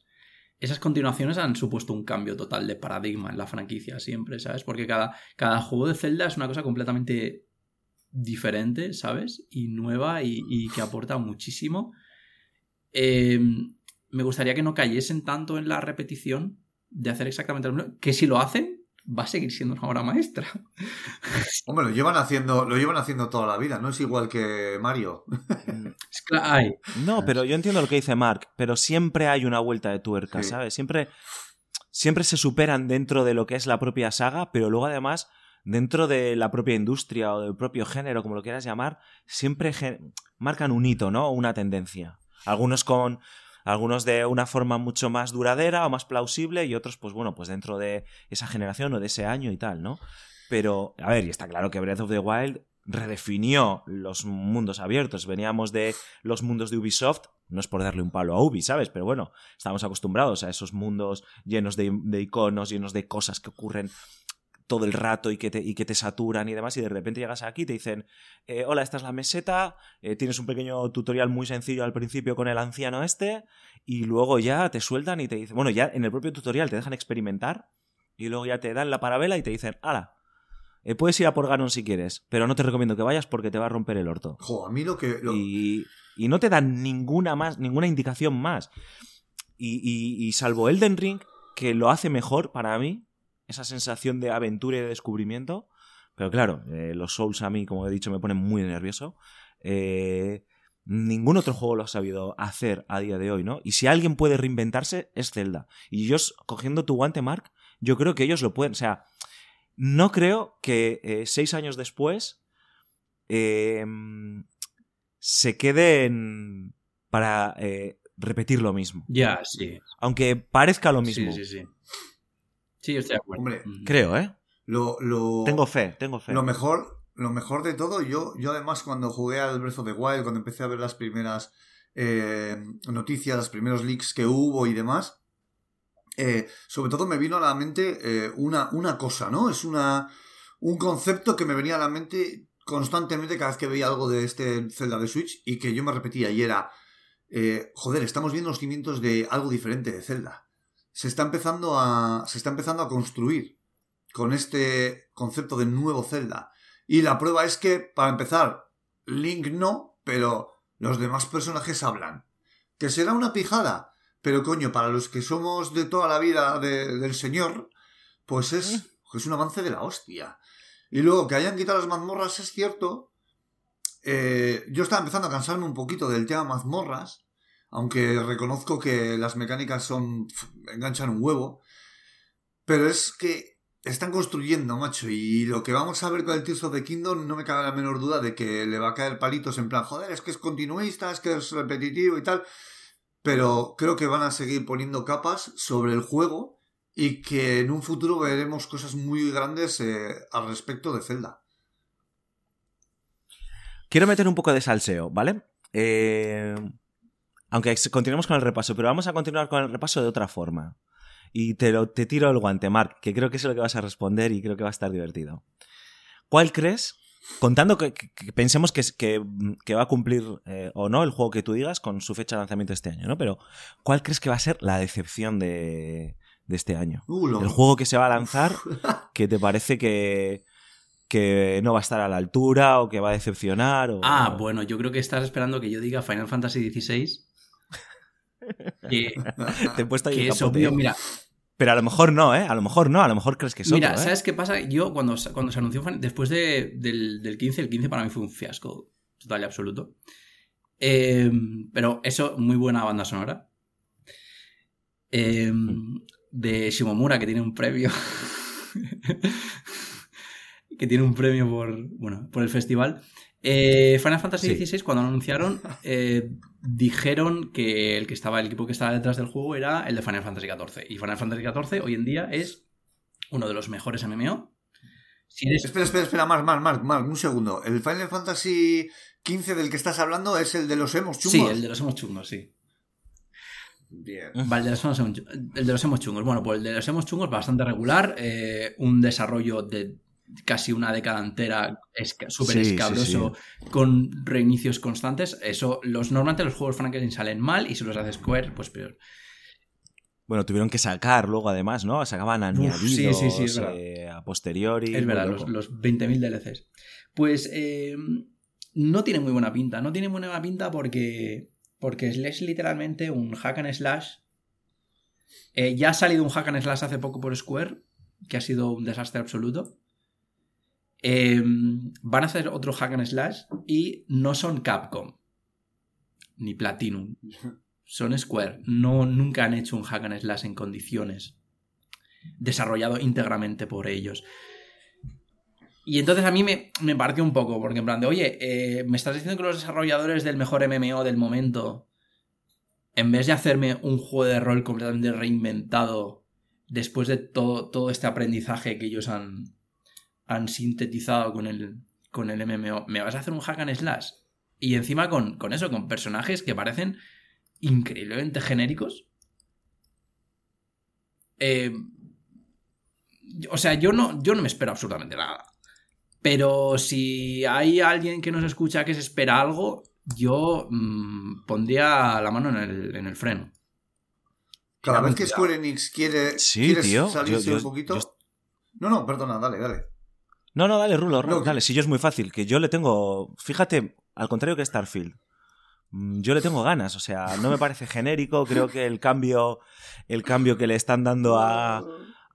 esas continuaciones han supuesto un cambio total de paradigma en la franquicia siempre, ¿sabes? Porque cada, cada juego de Zelda es una cosa completamente diferente, ¿sabes? Y nueva y, que aporta muchísimo. Eh, me gustaría que no cayesen tanto en la repetición de hacer exactamente lo mismo, que si lo hacen, va a seguir siendo una obra maestra. *laughs* Hombre, lo llevan haciendo, lo llevan haciendo toda la vida, no es igual que Mario. Hay. No, pero yo entiendo lo que dice Mark, pero siempre hay una vuelta de tuerca, Sí. ¿sabes? Siempre, siempre se superan dentro de lo que es la propia saga, pero luego además, dentro de la propia industria o del propio género, como lo quieras llamar, siempre marcan un hito, ¿no? O Una tendencia. Algunos con. Algunos de una forma mucho más duradera o más plausible y otros, pues bueno, pues dentro de esa generación o de ese año y tal, ¿no? Pero, a ver, y está claro que Breath of the Wild redefinió los mundos abiertos. Veníamos de los mundos de Ubisoft, no es por darle un palo a Ubi, ¿sabes? Pero bueno, estamos acostumbrados a esos mundos llenos de, de iconos, llenos de cosas que ocurren todo el rato y que, te, y que te saturan y demás, y de repente llegas aquí y te dicen, eh, hola, esta es la meseta, eh, tienes un pequeño tutorial muy sencillo al principio con el anciano este, y luego ya te sueltan y te dicen, bueno, ya en el propio tutorial te dejan experimentar, y luego ya te dan la parabela y te dicen, ala, eh, puedes ir a por Ganon si quieres, pero no te recomiendo que vayas porque te va a romper el orto. Jo, a mí lo que. lo- Y, y no te dan ninguna más, ninguna indicación más. Y, y- y salvo Elden Ring, que lo hace mejor para mí, esa sensación de aventura y de descubrimiento. Pero claro, eh, los Souls a mí, como he dicho, me ponen muy nervioso. Eh, ningún otro juego lo ha sabido hacer a día de hoy, ¿no? Y si alguien puede reinventarse, es Zelda. Y yo, cogiendo tu guante, Mark, yo creo que ellos lo pueden. O sea, no creo que eh, seis años después eh, se queden para repetir lo mismo. Ya, sí. Aunque parezca lo mismo. Sí, sí, sí. Sí, yo estoy de acuerdo. Hombre. Creo, ¿eh? Lo, lo- Tengo fe, tengo fe. Lo mejor, lo mejor de todo, yo, yo además cuando jugué al Breath of the Wild, cuando empecé a ver las primeras eh, noticias, los primeros leaks que hubo y demás, eh, sobre todo me vino a la mente eh, una, una cosa, ¿no? Es una, un concepto que me venía a la mente constantemente cada vez que veía algo de este Zelda de Switch y que yo me repetía y era, eh, joder, estamos viendo los cimientos de algo diferente de Zelda. Se está empezando a, se está empezando a construir con este concepto de nuevo Zelda. Y la prueba es que, para empezar, Link no, pero los demás personajes hablan. Que será una pijada, pero coño, para los que somos de toda la vida de- del señor, pues es, es un avance de la hostia. Y luego que hayan quitado las mazmorras es cierto. Eh, yo estaba empezando a cansarme un poquito del tema mazmorras, aunque reconozco que las mecánicas son enganchan un huevo. Pero es que están construyendo, macho, y lo que vamos a ver con el Tears of the Kingdom no me cabe la menor duda de que le va a caer palitos en plan, joder, es que es continuista, es que es repetitivo y tal. Pero creo que van a seguir poniendo capas sobre el juego y que en un futuro veremos cosas muy grandes eh, al respecto de Zelda. Quiero meter un poco de salseo, ¿vale? Eh, aunque continuemos con el repaso, pero vamos a continuar con el repaso de otra forma. Y te, lo, te tiro el guante, Mark, que creo que es lo que vas a responder y creo que va a estar divertido. ¿Cuál crees, contando que, que- que pensemos que, que, que va a cumplir eh, o no el juego que tú digas con su fecha de lanzamiento este año, ¿no? Pero ¿cuál crees que va a ser la decepción de, de este año? Uh, El juego que se va a lanzar, *laughs* que te parece que, que no va a estar a la altura o que va a decepcionar. O, Ah, bueno, yo creo que estás esperando que yo diga Final Fantasy XVI. Que, Te he puesto ahí que el es capote, obvio, ¿eh? mira, Pero a lo mejor no, ¿eh? A lo mejor no, a lo mejor crees que es mira, otro, ¿eh? ¿sabes qué pasa? Yo cuando, cuando se anunció después de- del, del 15, el 15 para mí fue un fiasco total y absoluto. Eh, pero eso, muy buena banda sonora. Eh, de Shimomura, que tiene un premio. *laughs* que tiene un premio por, bueno, por el festival. Eh, Final Fantasy Sí. XVI, cuando lo anunciaron, *laughs* eh, dijeron que el que estaba, el equipo que estaba detrás del juego era el de Final Fantasy XIV. Y Final Fantasy XIV hoy en día es uno de los mejores MMO. Si eres- Espera, espera, espera, Mark, Mark, Mark, Mark, un segundo. El Final Fantasy XV del que estás hablando es el de los emos Sí, chungos. el de los hemos chungos, sí. Bien. Vale, el de los hemos chungos. El de los hemos chungos. Bueno, pues el de los hemos chungos bastante regular. eh, un desarrollo de casi una década entera súper Sí, sí, escabroso con reinicios constantes. Eso, los normalmente los juegos Frankenstein salen mal y si los hace Square, pues peor. Bueno, tuvieron que sacar luego además, ¿no? Sacaban añadidos sí, sí, sí, es verdad. eh, a posteriori. Es verdad, los, los 20.000 DLCs. Pues eh, no tiene muy buena pinta. No tiene muy buena pinta porque, porque es literalmente un hack and slash. Eh, ya ha salido un hack and slash hace poco por Square, que ha sido un desastre absoluto. Eh, van a hacer otro hack and slash y no son Capcom ni Platinum. Son Square. No, nunca han hecho un hack and slash en condiciones. Desarrollado íntegramente por ellos. Y entonces a mí me, me partió un poco, porque en plan de, oye, eh, me estás diciendo que los desarrolladores del mejor MMO del momento, en vez de hacerme un juego de rol completamente reinventado, después de todo, todo este aprendizaje que ellos han, han sintetizado con el, con el MMO, ¿me vas a hacer un hack and slash? Y encima con, con eso, con personajes que parecen increíblemente genéricos. Eh, o sea, yo no, yo no me espero absolutamente nada. Pero si hay alguien que nos escucha que se espera algo, yo mm, pondría la mano en el, en el freno. Cada vez que. Square Enix quiere, Sí, quiere tío, salirse yo- yo- un poquito. yo- No, no, perdona, dale, dale. No, no, dale, Rulo, No, que- dale. Si yo es muy fácil, que yo le tengo. Fíjate, al contrario que Starfield. mm, Yo le tengo ganas, o sea, no me parece genérico. Creo que el cambio, el cambio que le están dando a,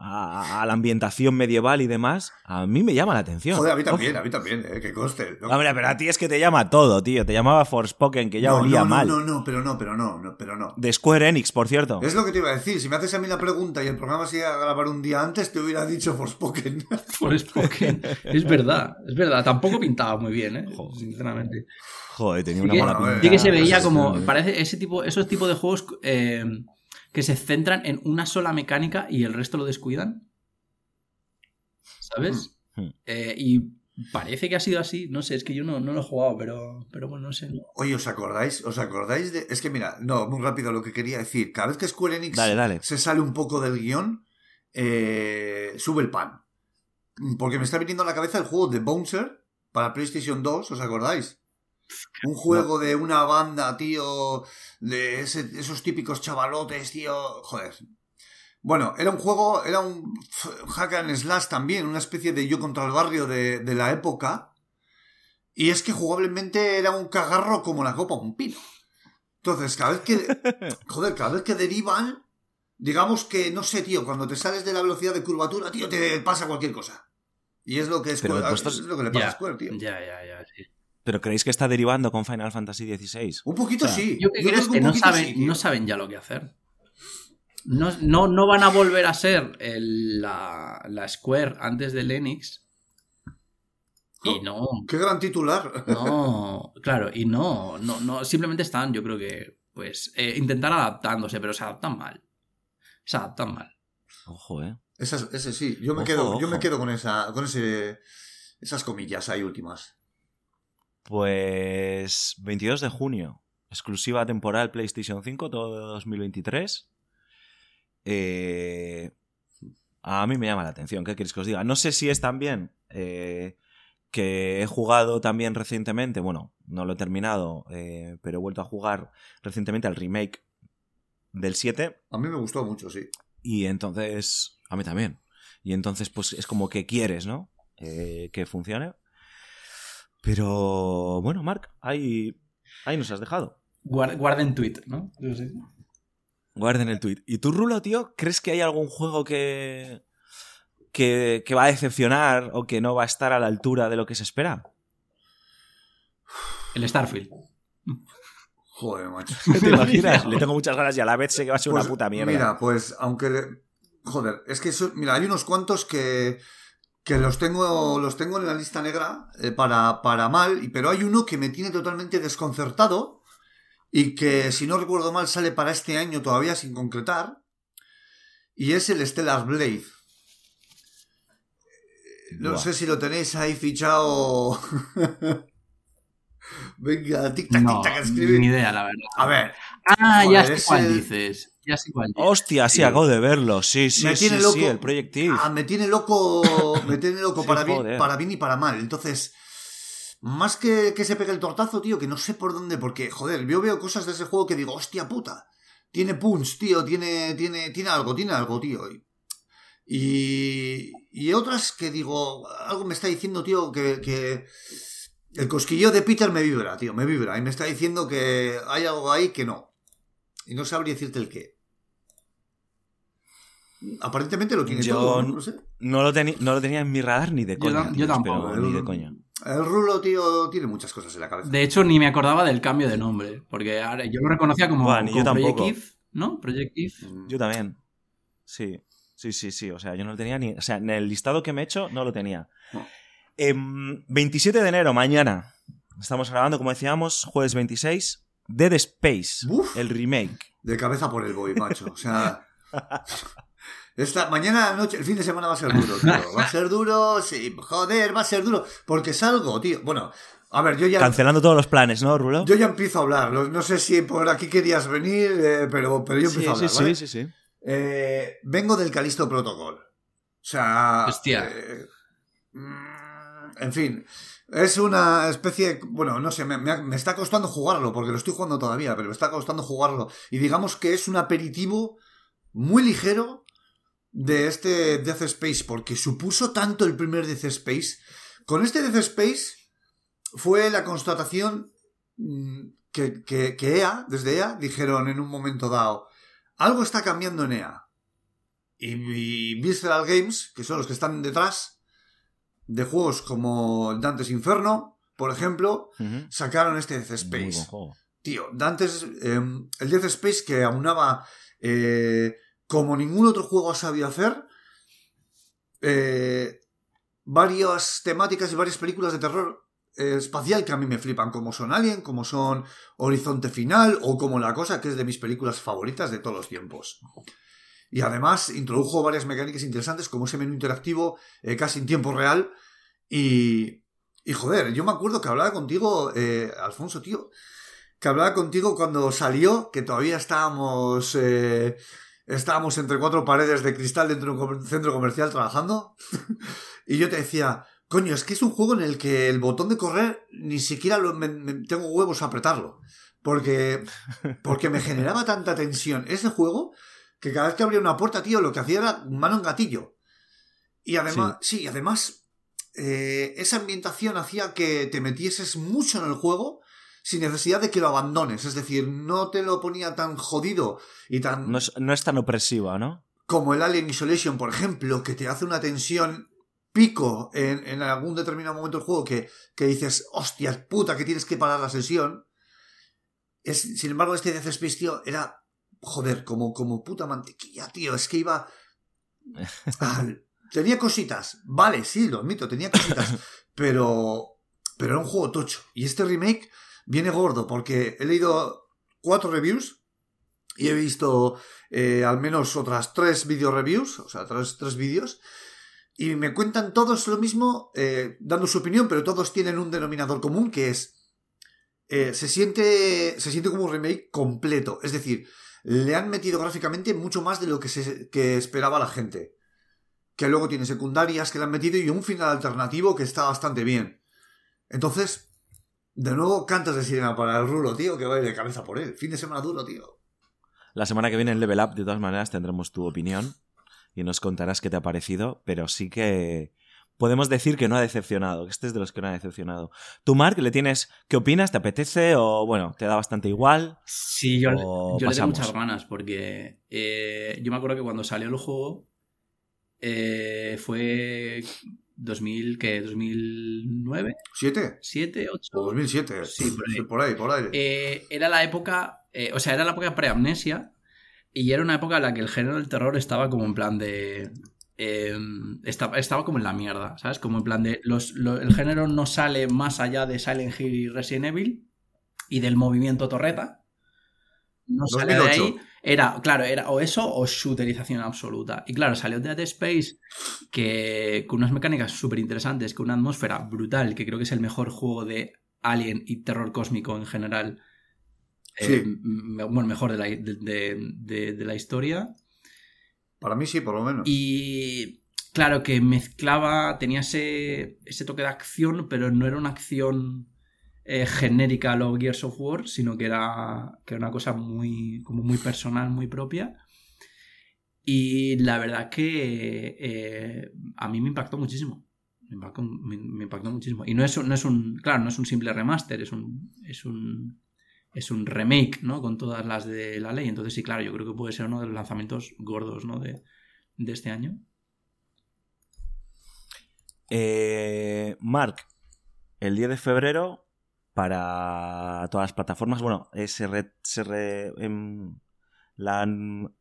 a, a la ambientación medieval y demás, a mí me llama la atención. Joder, a mí también, Ojo. a mí también, eh, que conste. No, Hombre, pero a ti es que te llama todo, tío. Te llamaba Forspoken, que ya no, olía no, no, mal. No, no, pero no, pero no, no, pero no. De Square Enix, por cierto. Es lo que te iba a decir. Si me haces a mí la pregunta y el programa se iba a grabar un día antes, te hubiera dicho Forspoken. *laughs* Forspoken. es verdad, es verdad. Tampoco pintaba muy bien, ¿eh? Sinceramente. Joder, tenía Sí una que, mala pinta. sí que se Ah, veía pues como. Parece ese tipo, esos tipos de juegos eh, que se centran en una sola mecánica y el resto lo descuidan. ¿Sabes? Hmm. Hmm. Eh, y parece que ha sido así. No sé, es que yo no, no lo he jugado, pero, pero bueno, no sé. Oye, ¿os acordáis? ¿Os acordáis de.? Es que mira, no, muy rápido lo que quería decir. Cada vez que Square Enix Dale, dale. se sale un poco del guion, eh, sube el pan. Porque me está viniendo a la cabeza el juego de Bouncer para PlayStation 2, ¿os acordáis? Un juego de una banda, tío, de ese- esos típicos chavalotes, tío. Joder. Bueno, era un juego, era un hack and slash también, una especie de yo contra el barrio de, de la época. Y es que jugablemente era un cagarro como la copa un pino. Entonces, cada vez que. *laughs* Joder, cada vez que derivan. Digamos que, no sé, tío, cuando te sales de la velocidad de curvatura, tío, te pasa cualquier cosa. Y es lo que, es lo que le pasa a Square, tío. ya, ya, ya. sí. ¿Pero creéis que está derivando con Final Fantasy XVI? Un poquito O sea, sí. Yo que creo es un que no saben, sí, tío. no saben ya lo que hacer. No, no, no van a volver a ser el- la, la Square antes del Enix. Y no, Qué gran titular. no, *laughs* claro, y no, no, no, simplemente están, yo creo que, pues, eh, intentar adaptándose, pero se adaptan mal. Se adaptan mal. Ojo, ¿eh? Ese sí. Yo me Ojo, quedo, yo me quedo con esa, con ese, esas comillas ahí últimas. Pues 22 de junio, exclusiva temporal PlayStation 5, todo 2023. Eh, a mí me llama la atención, ¿qué queréis que os diga? No sé si es también eh, que he jugado también recientemente, bueno, no lo he terminado, eh, pero he vuelto a jugar recientemente al remake del 7 A mí me gustó mucho, sí. y entonces, a mí también. Y entonces, pues es como que quieres, ¿no? Eh, que funcione. Pero bueno, Mark, ahí, ahí nos has dejado. Guar- Guarden tweet, ¿no? Yo sé. Guarden el tweet. ¿Y tú, Rulo, tío, crees que hay algún juego que, que, que va a decepcionar o que no va a estar a la altura de lo que se espera? El Starfield. Joder, macho. *laughs* ¿Te imaginas? *laughs* Le tengo muchas ganas y a la vez sé que va a ser Pues, una puta mierda. Mira, pues aunque le- joder, es que eso- mira, hay unos cuantos que que los tengo los tengo en la lista negra eh, para, para mal, y- pero hay uno que me tiene totalmente desconcertado y que si no recuerdo mal sale para este año todavía sin concretar y es el Stellar Blade. No Buah. sé si lo tenéis ahí fichado. *laughs* Venga, tic tac, No, tic tac, escribir. ni idea, la verdad. A ver, Ah, ya es cuál el- dices. Ya sé cuál es. Hostia, sí, acabo de verlo. Sí, sí, Me sí, tiene sí, loco. el Project Eve. Ah, me tiene loco, *laughs* me tiene loco Sí, para, bien, para bien y para mal. Entonces, más que que se pegue el tortazo, tío, que no sé por dónde, porque, joder, yo veo cosas de ese juego que digo, hostia puta, tiene punch, tío, tiene, tiene, tiene algo, tiene algo, tío. Y, y otras que digo, algo me está diciendo, tío, que, que el cosquilleo de Peter me vibra, tío, me vibra. Y me está diciendo que hay algo ahí que no. Y no sabría decirte el qué. Aparentemente lo tiene Yo todo, ¿no? No sé. No lo, teni- no lo tenía en mi radar ni de Yo coña. yo tío, tampoco, pero ni de el- coña. El Rulo, tío, tiene muchas cosas en la cabeza. De hecho, ni me acordaba del cambio de nombre, porque ahora yo lo reconocía como, Buah, yo Project. Eve, ¿no? Project Eve. Yo también. Sí, sí, sí, sí. O sea, yo no lo tenía ni. O sea, en el listado que me he hecho no lo tenía. No. Em, 27 de enero, mañana. Estamos grabando, como decíamos, jueves 26. Dead Space, Uf. el remake. De cabeza por el boy, macho. O sea. *laughs* Esta mañana noche, el fin de semana va a ser duro, tío. *laughs* Va a ser duro, sí, joder, va a ser duro. Porque salgo, tío. Bueno, a ver, yo ya. Cancelando todos los planes, ¿no, Rulo? Yo ya empiezo a hablar. No, sé si por aquí querías venir, eh, pero, pero yo sí, empiezo a hablar. sí, ¿vale? sí, sí, sí. Eh, vengo del Calisto Protocol. O sea. Hostia. eh, mm, en fin. Es una especie. Bueno, no sé, me, me- me está costando jugarlo, porque lo estoy jugando todavía, pero me está costando jugarlo. Y digamos que es un aperitivo muy ligero de este Death Space, porque supuso tanto el primer Death Space. Con este Death Space fue la constatación mm, que, que, que EA, desde EA, dijeron en un momento dado, algo está cambiando en EA. Y, y Visceral Games, que son los que están detrás de juegos como Dante's Inferno, por ejemplo, sacaron este Death Space. Tío, Dante's. eh, el Death Space que aunaba. eh, como ningún otro juego ha sabido hacer. eh, varias temáticas y varias películas de terror eh, espacial que a mí me flipan, como son Alien, como son Horizonte Final o como La Cosa, que es de mis películas favoritas de todos los tiempos. Y además introdujo varias mecánicas interesantes, como ese menú interactivo eh, casi en tiempo real. Y, y joder, yo me acuerdo que hablaba contigo, eh, Alfonso, tío, que hablaba contigo cuando salió, que todavía estábamos, estábamos entre cuatro paredes de cristal dentro de un centro comercial trabajando. y yo te decía, coño, es que es un juego en el que el botón de correr ni siquiera lo- me- me- tengo huevos a apretarlo. Porque, porque me generaba tanta tensión ese juego que cada vez que abría una puerta, tío, lo que hacía era mano en gatillo. Y además, sí, y además, eh, esa ambientación hacía que te metieses mucho en el juego sin necesidad de que lo abandones. Es decir, no te lo ponía tan jodido y tan No es, no es tan opresiva, ¿no? como el Alien Isolation, por ejemplo, que te hace una tensión pico en, en algún determinado momento del juego que, que dices, hostia puta, que tienes que parar la sesión. Es, sin embargo, este Death Space, tío, era, joder, como, como puta mantequilla, tío. Es que iba... *laughs* al- tenía cositas, vale, sí, lo admito, tenía cositas, *laughs* pero, pero era un juego tocho. Y este remake viene gordo porque he leído cuatro reviews y he visto eh, al menos otras tres video reviews, o sea, tres, tres vídeos, y me cuentan todos lo mismo, eh, dando su opinión, pero todos tienen un denominador común que es, eh, se, siente, se siente como un remake completo, es decir, le han metido gráficamente mucho más de lo que, se, que esperaba la gente. Que luego tiene secundarias que le han metido y un final alternativo que está bastante bien. Entonces, de nuevo, cantas de sirena para el rulo, tío, que va a ir de cabeza por él. Fin de semana duro, tío. La semana que viene en Level Up, de todas maneras, tendremos tu opinión y nos contarás qué te ha parecido, pero sí que podemos decir que no ha decepcionado, que este es de los que no ha decepcionado. ¿Tú, Mark, le tienes, qué opinas? ¿Te apetece o, bueno, te da bastante igual? Sí, yo, O yo le tengo muchas ganas porque eh, yo me acuerdo que cuando salió el juego eh, fue 2000, ¿qué? 2009, ¿Siete? 7, 8. O 2007. Sí, por ahí. Sí, por ahí, por ahí. Eh, era la época, eh, o sea, era la época pre-amnesia y era una época en la que el género del terror estaba como en plan de... eh, estaba, estaba como en la mierda, ¿sabes? Como en plan de... Los, lo- el género no sale más allá de Silent Hill y Resident Evil y del movimiento torreta. No sale de 2008. ahí. Era, claro, era o eso o shooterización absoluta. Y claro, salió Dead Space que, con unas mecánicas súper interesantes, con una atmósfera brutal, que creo que es el mejor juego de Alien y terror cósmico en general Eh, bueno, mejor de la, de, la historia. Para mí sí, por lo menos. Y claro, que mezclaba, tenía ese, ese toque de acción, pero no era una acción eh, genérica a los Gears of War, sino que era, que era una cosa muy, como muy personal, muy propia. Y la verdad que eh, a mí me impactó muchísimo. Me impactó, muchísimo. Y no es, no es un. Claro, no es un simple remaster, es un. Es un. Es un remake, ¿no? Con todas las de la ley. Entonces, sí, claro, yo creo que puede ser uno de los lanzamientos gordos, ¿no? De, este año. Eh, Mark, el 10 de febrero, para todas las plataformas, bueno, se, re, em, la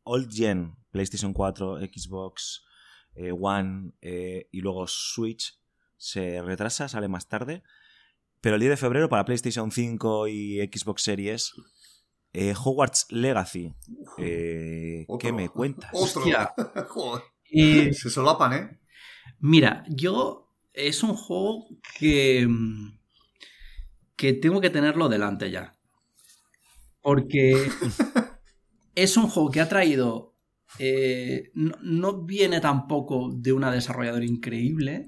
Old Gen, PlayStation 4, Xbox eh, One eh, y luego Switch se retrasa, sale más tarde. Pero el 10 de febrero para PlayStation 5 y Xbox Series, eh, Hogwarts Legacy. ¿Qué me cuentas? Hostia. *laughs* y... Se solapan, ¿eh? Mira, yo es un juego que que tengo que tenerlo delante ya. Porque *laughs* es un juego que ha traído. Eh, no, viene tampoco de una desarrolladora increíble.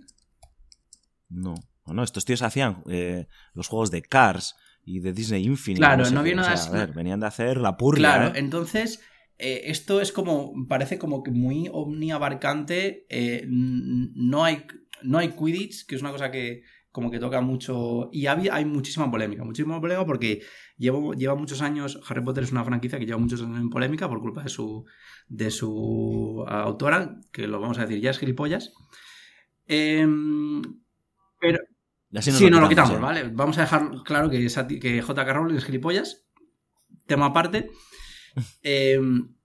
No, no, estos tíos hacían eh, los juegos de Cars y de Disney Infinite. Claro, no, viene a venían de hacer la purga. Claro, ¿eh? entonces. esto es como. Parece como que muy omniabarcante. no hay. No hay Quidditch, que es una cosa que, como que toca mucho. Y hay muchísima polémica, muchísima polémica porque llevo, lleva muchos años. Harry Potter es una franquicia que lleva muchos años en polémica por culpa de su, de su autora, que lo vamos a decir ya es gilipollas. Em, pero. sí, no lo quitamos, ¿vale? Vamos a dejar claro que, que J.K. Rowling es gilipollas. Tema aparte. Eh, *laughs*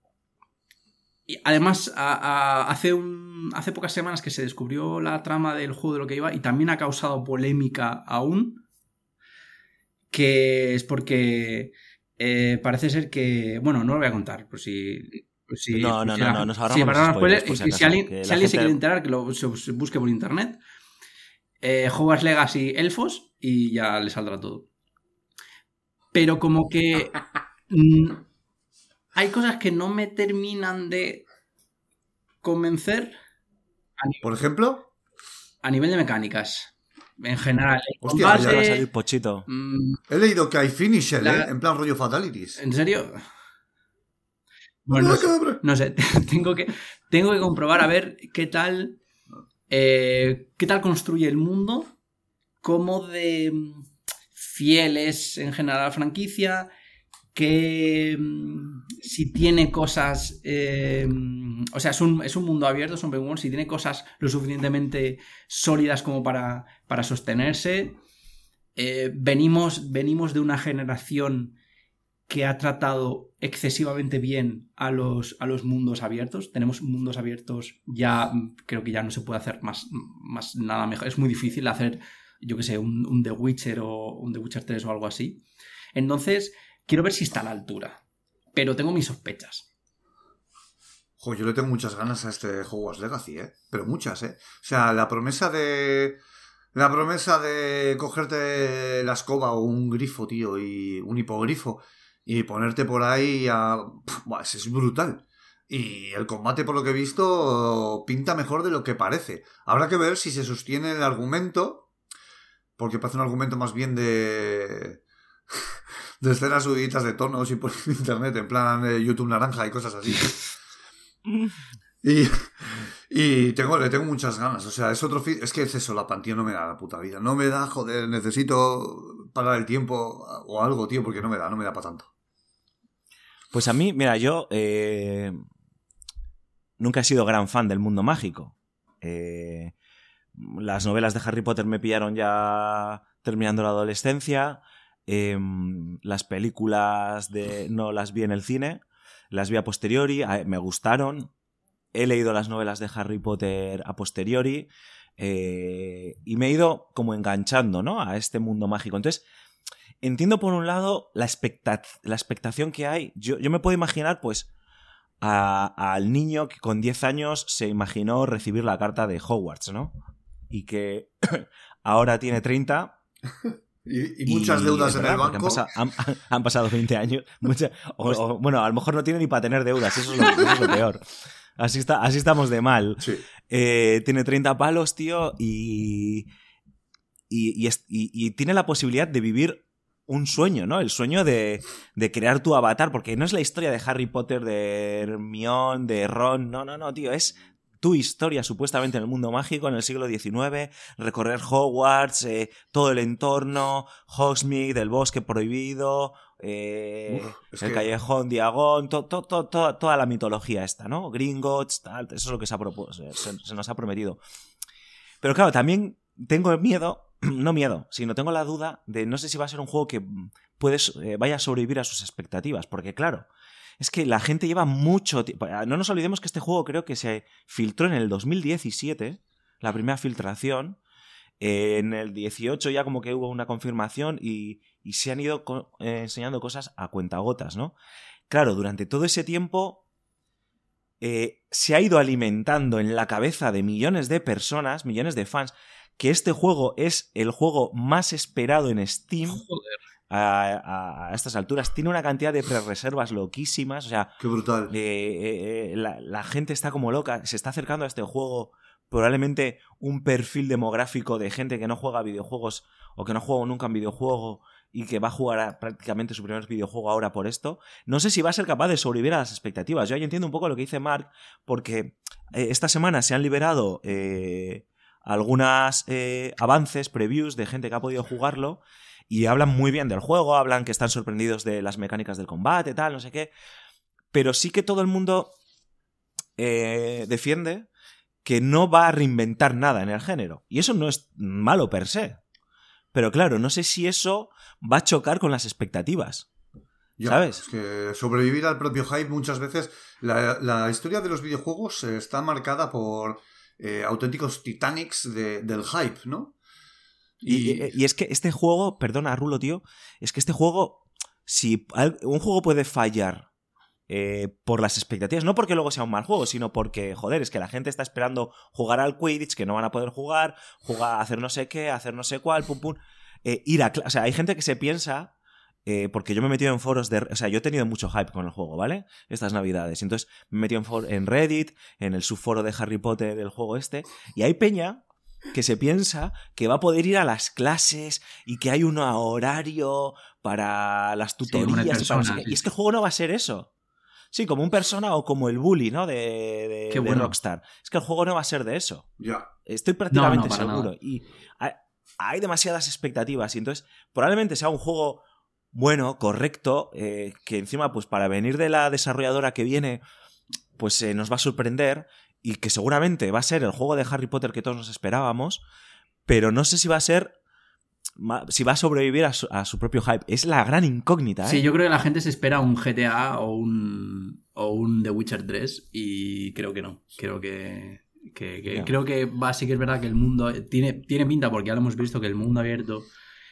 y además, hace, un, hace pocas semanas que se descubrió la trama del juego de lo que iba y también ha causado polémica aún, que es porque eh, parece ser que... Bueno, no lo voy a contar, por si... no, no, no, no, nos si, alguien, se quiere enterar, que lo busque por internet. Eh, Hogwarts Legacy Elfos y ya le saldrá todo. Pero como que... *laughs* Hay cosas que no me terminan de convencer. Por ejemplo. A nivel de mecánicas. En general. Hostia, va a salir pochito. Mm, He leído que hay finisher, ¿eh? En plan rollo fatalities. ¿En serio? Bueno, no, sé, *laughs* tengo que, tengo que comprobar a ver qué tal. Eh, qué tal construye el mundo. Cómo de fieles en general a la franquicia que mm, si tiene cosas, eh, o sea, es un, mundo abierto, es un open si tiene cosas lo suficientemente sólidas como para, para sostenerse. Eh, venimos, venimos de una generación que ha tratado excesivamente bien a los, a los mundos abiertos. Tenemos mundos abiertos, ya creo que ya no se puede hacer más, más nada mejor. Es muy difícil hacer, yo que sé, un, un The Witcher o un The Witcher 3 o algo así. Entonces, Quiero ver si está a la altura. Pero tengo mis sospechas. Jo, yo le tengo muchas ganas a este Hogwarts Legacy, ¿eh? Pero muchas, ¿eh? O sea, la promesa de... La promesa de cogerte la escoba o un grifo, tío, y un hipogrifo, y ponerte por ahí a... es brutal. Y el combate, por lo que he visto, pinta mejor de lo que parece. Habrá que ver si se sostiene el argumento, porque parece un argumento más bien de de escenas subiditas de tonos y por *laughs* internet, en plan de YouTube naranja y cosas así. *laughs* Y, y tengo, le tengo muchas ganas. O sea, es otro. Es que es eso, la tío, no me da la puta vida. No me da, joder, necesito parar el tiempo o algo, tío, porque no me da, no me da para tanto. Pues a mí, mira, yo eh, nunca he sido gran fan del mundo mágico. Eh, las novelas de Harry Potter me pillaron ya terminando la adolescencia. Em, las películas de no las vi en el cine, las vi a posteriori, me gustaron. He leído las novelas de Harry Potter a posteriori eh, y me he ido como enganchando ¿no? a este mundo mágico. Entonces, entiendo por un lado la, la expectación que hay. Yo, yo, me puedo imaginar, pues, al niño que con 10 años se imaginó recibir la carta de Hogwarts, ¿no? Y que *coughs* ahora tiene 30 *laughs* Y, muchas deudas en el banco. *laughs* Han, pasado 20 años. bueno, a lo mejor no tiene ni para tener deudas, eso es lo, peor. Así, está, así estamos de mal. Eh, tiene 30 palos, tío, y, y, tiene la posibilidad de vivir un sueño, ¿no? El sueño de, de, crear tu avatar, porque no es la historia de Harry Potter, de Hermione, de Ron, no, no, no, tío, es tu historia supuestamente en el mundo mágico en el siglo XIX, recorrer Hogwarts, eh, todo el entorno, Hogsmeade, el bosque prohibido, eh, el callejón Diagón, toda la mitología esta, ¿no? Gringotts, tal, eso es lo que se, se, nos ha prometido. Pero claro, también tengo miedo, *clears throat* no miedo, sino tengo la duda de no sé si va a ser un juego que puedes, eh, vaya a sobrevivir a sus expectativas, porque claro, es que la gente lleva mucho tiempo. No nos olvidemos que este juego creo que se filtró en el 2017, la primera filtración. en el 18 ya como que hubo una confirmación y, se han ido eh, enseñando cosas a cuentagotas, ¿no? Claro, durante todo ese tiempo eh, se ha ido alimentando en la cabeza de millones de personas, millones de fans, que este juego es el juego más esperado en Steam. Joder a, estas alturas. Tiene una cantidad de pre-reservas loquísimas. O sea, Qué brutal. Eh, eh, la, gente está como loca. Se está acercando a este juego. Probablemente un perfil demográfico de gente que no juega videojuegos o que no juega nunca en videojuego y que va a jugar prácticamente su primer videojuego ahora por esto. No sé si va a ser capaz de sobrevivir a las expectativas. Yo ahí entiendo un poco lo que dice Mark, porque eh, esta semana se han liberado algunas avances, previews de gente que ha podido jugarlo y hablan muy bien del juego, hablan que están sorprendidos de las mecánicas del combate, tal, no sé qué. Pero sí que todo el mundo eh, defiende que no va a reinventar nada en el género. Y eso no es malo per se. Pero claro, no sé si eso va a chocar con las expectativas. ¿Sabes? que sobrevivir al propio hype muchas veces. La, historia de los videojuegos está marcada por eh, auténticos titanics del hype, ¿no? Y, es que este juego, perdona, Rulo, tío, es que este juego, si un juego puede fallar eh, por las expectativas, no porque luego sea un mal juego, sino porque, joder, es que la gente está esperando jugar al Quidditch, que no van a poder jugar, jugar, hacer no sé qué, hacer no sé cuál, pum pum. Eh, ir a o sea, hay gente que se piensa eh, porque yo me he metido en foros de. O sea, yo he tenido mucho hype con el juego, ¿vale? Estas navidades. Entonces me he metido en, en Reddit, en el subforo de Harry Potter del juego este. Y hay peña que se piensa que va a poder ir a las clases y que hay un horario para las tutorías. y, es que el juego no va a ser eso. Sí, como un persona o como el bully, ¿no? De, de, Rockstar. Es que el juego no va a ser de eso. Ya. Estoy prácticamente seguro. Y hay, demasiadas expectativas. Y entonces, probablemente sea un juego bueno, correcto, eh, que encima, pues para venir de la desarrolladora que viene, pues eh, nos va a sorprender y que seguramente va a ser el juego de Harry Potter que todos nos esperábamos, pero no sé si va a ser si va a sobrevivir a su, propio hype. Es la gran incógnita. ¿eh? Sí, yo creo que la gente se espera un GTA o un, o un The Witcher 3 y creo que no. Creo que, creo que va, sí que es verdad que el mundo tiene, tiene pinta porque ya lo hemos visto que el mundo abierto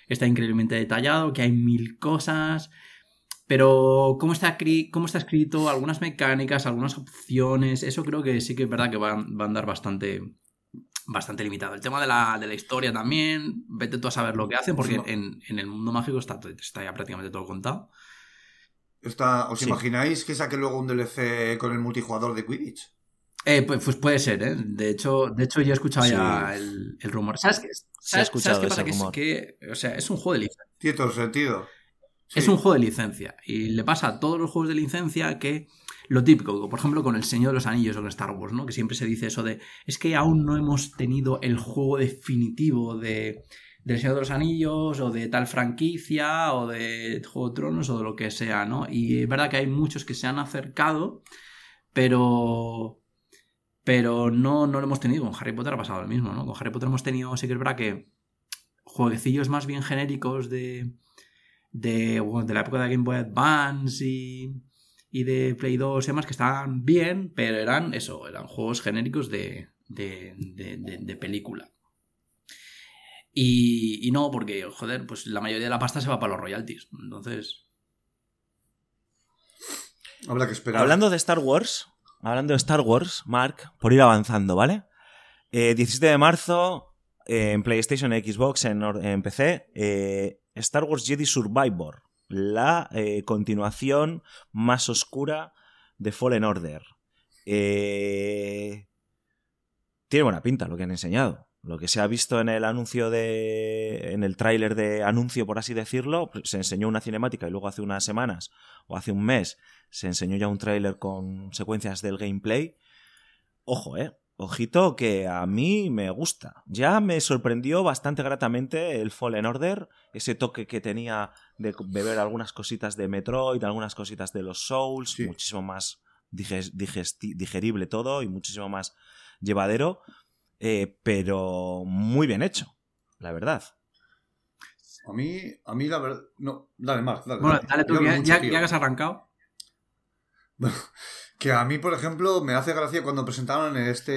está increíblemente detallado, que hay mil cosas, pero cómo está, cómo está escrito, algunas mecánicas, algunas opciones, eso creo que sí que es verdad que va, a andar bastante, bastante limitado. El tema de la, de la, historia también, vete tú a saber lo que hacen, porque en, el mundo mágico está, está ya prácticamente todo contado. Está, ¿Os imagináis que saque luego un DLC con el multijugador de Quidditch? Eh, pues, pues, puede ser, ¿eh? De hecho, de hecho yo he escuchado ya el, rumor. ¿Sabes qué? ¿Sabes, qué pasa? Que, o sea, es un juego de licencia. Tiene todo Es un juego de licencia. Y le pasa a todos los juegos de licencia que lo típico, por ejemplo con El Señor de los Anillos o con Star Wars, ¿no? Que siempre se dice eso de, es que aún no hemos tenido el juego definitivo de, del Señor de los Anillos o de tal franquicia o de Juego de Tronos o de lo que sea, ¿no? Y es verdad que hay muchos que se han acercado, pero... Pero no, no lo hemos tenido. Con Harry Potter ha pasado lo mismo, ¿no? Con Harry Potter hemos tenido, sí que es verdad que jueguecillos más bien genéricos de de, de la época de Game Boy Advance y, y de Play 2 y demás que estaban bien, pero eran eso, eran juegos genéricos de, de, de, película. Y, y, no, porque, joder, pues la mayoría de la pasta se va para los royalties. Entonces. Habrá que esperar. Hablando de Star Wars, hablando de Star Wars, Mark, por ir avanzando, ¿vale? 17 eh, de marzo, en PlayStation, Xbox, en, en PC, eh, Star Wars Jedi Survivor, la eh, continuación más oscura de Fallen Order. Eh, tiene buena pinta lo que han enseñado. Lo que se ha visto en el anuncio de. en el tráiler de anuncio, por así decirlo, se enseñó una cinemática y luego hace unas semanas o hace un mes se enseñó ya un tráiler con secuencias del gameplay. Ojo, eh. Ojito que a mí me gusta. Ya me sorprendió bastante gratamente el Fallen Order, ese toque que tenía de beber algunas cositas de Metroid, algunas cositas de los Souls, Sí. muchísimo más digerible todo y muchísimo más llevadero, eh, pero muy bien hecho, la verdad. A mí, a mí la verdad. No, dale, Marc, dale. Bueno, dale tú, ya, mucho, ya- ya que has arrancado. *laughs* Que a mí, por ejemplo, me hace gracia cuando presentaron este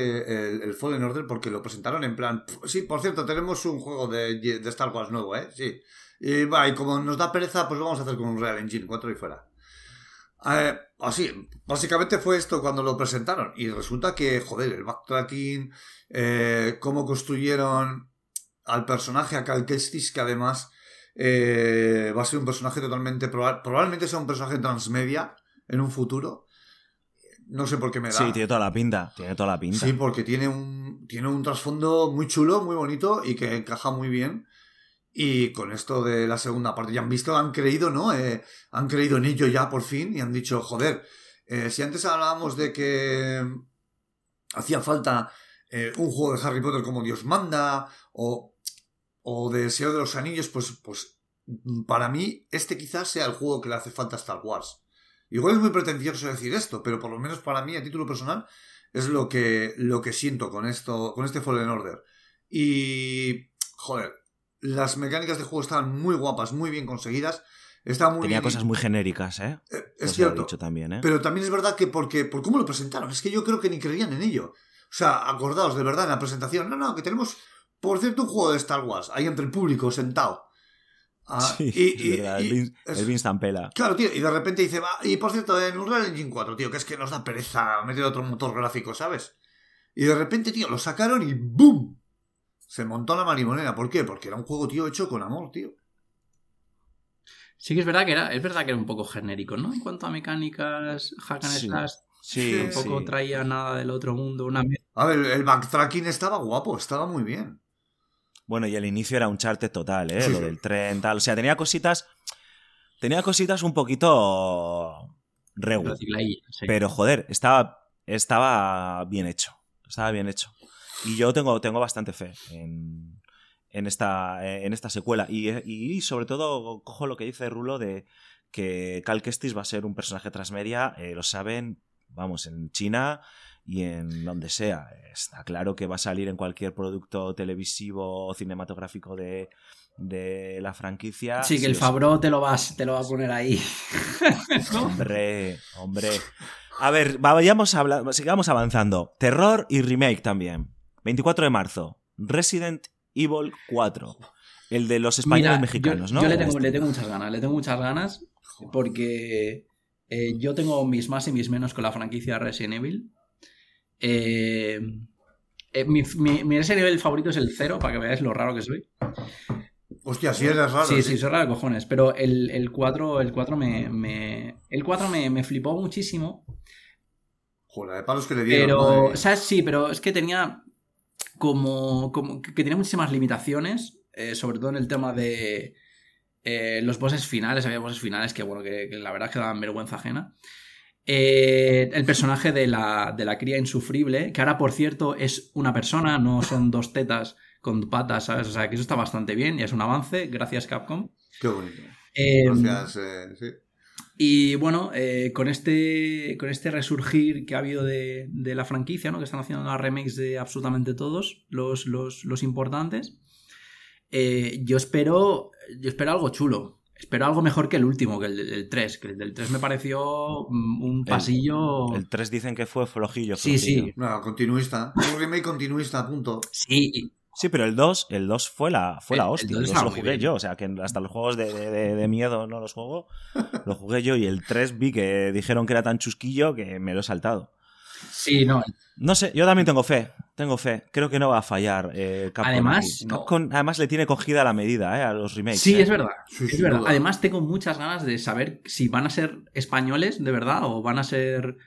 el, el Fallen Order, porque lo presentaron en plan. "Pf, Sí, por cierto, tenemos un juego de, de Star Wars nuevo, ¿eh? Sí. Y va, y como nos da pereza, pues lo vamos a hacer con un Real Engine 4 y fuera. Eh, así, básicamente fue esto cuando lo presentaron. Y resulta que, joder, el backtracking, eh, cómo construyeron al personaje, a Cal Kestis, que además eh, va a ser un personaje totalmente. proba- probablemente sea un personaje transmedia en un futuro. No sé por qué me da. Sí, tiene toda la pinta, tiene toda la pinta. Sí, porque tiene un, tiene un trasfondo muy chulo, muy bonito y que encaja muy bien. Y con esto de la segunda parte, ya han visto, han creído, ¿no? Eh, han creído en ello ya por fin y han dicho, joder, eh, si antes hablábamos de que hacía falta eh, un juego de Harry Potter como Dios manda o, o de Señor de los Anillos, pues, pues para mí este quizás sea el juego que le hace falta a Star Wars. Igual es muy pretencioso decir esto, pero por lo menos para mí, a título personal, es lo que, lo que siento con esto, con este Fallen Order. Y, joder, las mecánicas de juego estaban muy guapas, muy bien conseguidas. Muy Tenía bien- cosas muy genéricas, ¿eh? Eh, Es cierto. dicho también, ¿eh? Pero también es verdad que porque, por cómo lo presentaron, es que yo creo que ni creían en ello. O sea, acordaos de verdad en la presentación. No, no, que tenemos, por cierto, un juego de Star Wars ahí entre el público sentado. Ah, *laughs* Sí, y- es y- verdad, y- el es- el Vince Tampela. Claro, tío, y de repente dice, va, y por cierto, en Unreal Engine 4, tío, que es que nos da pereza meter otro motor gráfico, ¿sabes? Y de repente, tío, lo sacaron y ¡boom! Se montó la marimonera. ¿Por qué? Porque era un juego, tío, hecho con amor, tío. Sí que es verdad que era, es verdad que era un poco genérico, ¿no? En cuanto a mecánicas, hack and Sí. slash, Sí, tampoco sí. traía nada del otro mundo, una. A ver, el backtracking estaba guapo, estaba muy bien. Bueno, y el inicio era un charte total, ¿eh? Sí, Lo sí. del tren, tal. O sea, tenía cositas. Tenía cositas un poquito. Regu. Pero joder, estaba, estaba bien hecho. Estaba bien hecho. Y yo tengo, tengo bastante fe en, en, esta, en esta secuela. Y, y sobre todo, cojo lo que dice Rulo de que Cal Kestis va a ser un personaje transmedia. eh, lo saben, vamos, en China y en donde sea. Está claro que va a salir en cualquier producto televisivo o cinematográfico de, de la franquicia. Sí, que el. Fabro te lo vas, te lo va a poner ahí. *laughs* Hombre, hombre. A ver, vayamos habla- sigamos avanzando. Terror y remake también. 24 de marzo. Resident Evil 4. El de los españoles Mira, mexicanos, yo, ¿no? Yo le tengo, Este. le tengo muchas ganas, le tengo muchas ganas porque eh, yo tengo mis más y mis menos con la franquicia Resident Evil. Eh, eh, mi, mi, mi Resident Evil favorito es el 0, para que veáis lo raro que soy. Hostia, sí eres raro. Sí, sí, soy raro de cojones, pero el, el 4, el 4 me, me- el 4 me, me flipó muchísimo. Joder, de palos que le dieron. Pero. ¿sabes? Sí, pero es que tenía como, como que tenía muchísimas limitaciones, eh, sobre todo en el tema de eh, los bosses finales. Había bosses finales que, bueno, que, que la verdad es que daban vergüenza ajena. Eh, el personaje de la, de la cría insufrible, que ahora, por cierto, es una persona, no son *laughs* dos tetas con patas, ¿sabes? O sea, que eso está bastante bien y es un avance, gracias Capcom. Qué bonito. Eh, Gracias, eh, sí. y bueno, eh, con, este, con este resurgir que ha habido de, de la franquicia, ¿no? que están haciendo las remakes de absolutamente todos los, los, los importantes, eh, yo, espero, yo espero algo chulo. Espero algo mejor que el último, que el del 3. Que el del 3 me pareció mm, un pasillo. El 3 dicen que fue flojillo. Sí, flojillo. sí. No, continuista. Un remake continuista, punto. Sí, Sí, pero el 2, el 2 fue la, fue El- la hostia. 2 El 2 estaba lo jugué bien. yo. O sea, que hasta los juegos de, de- de- de miedo no los juego. Lo jugué yo y el 3 vi que dijeron que era tan chusquillo que me lo he saltado. sí, no. No sé, yo también tengo fe. Tengo fe. Creo que no va a fallar eh, Capcom Además, no. Además le tiene cogida la medida eh, a los remakes. Sí, eh. es verdad. Sí, es verdad. Además, tengo muchas ganas de saber si van a ser españoles de verdad o van a ser.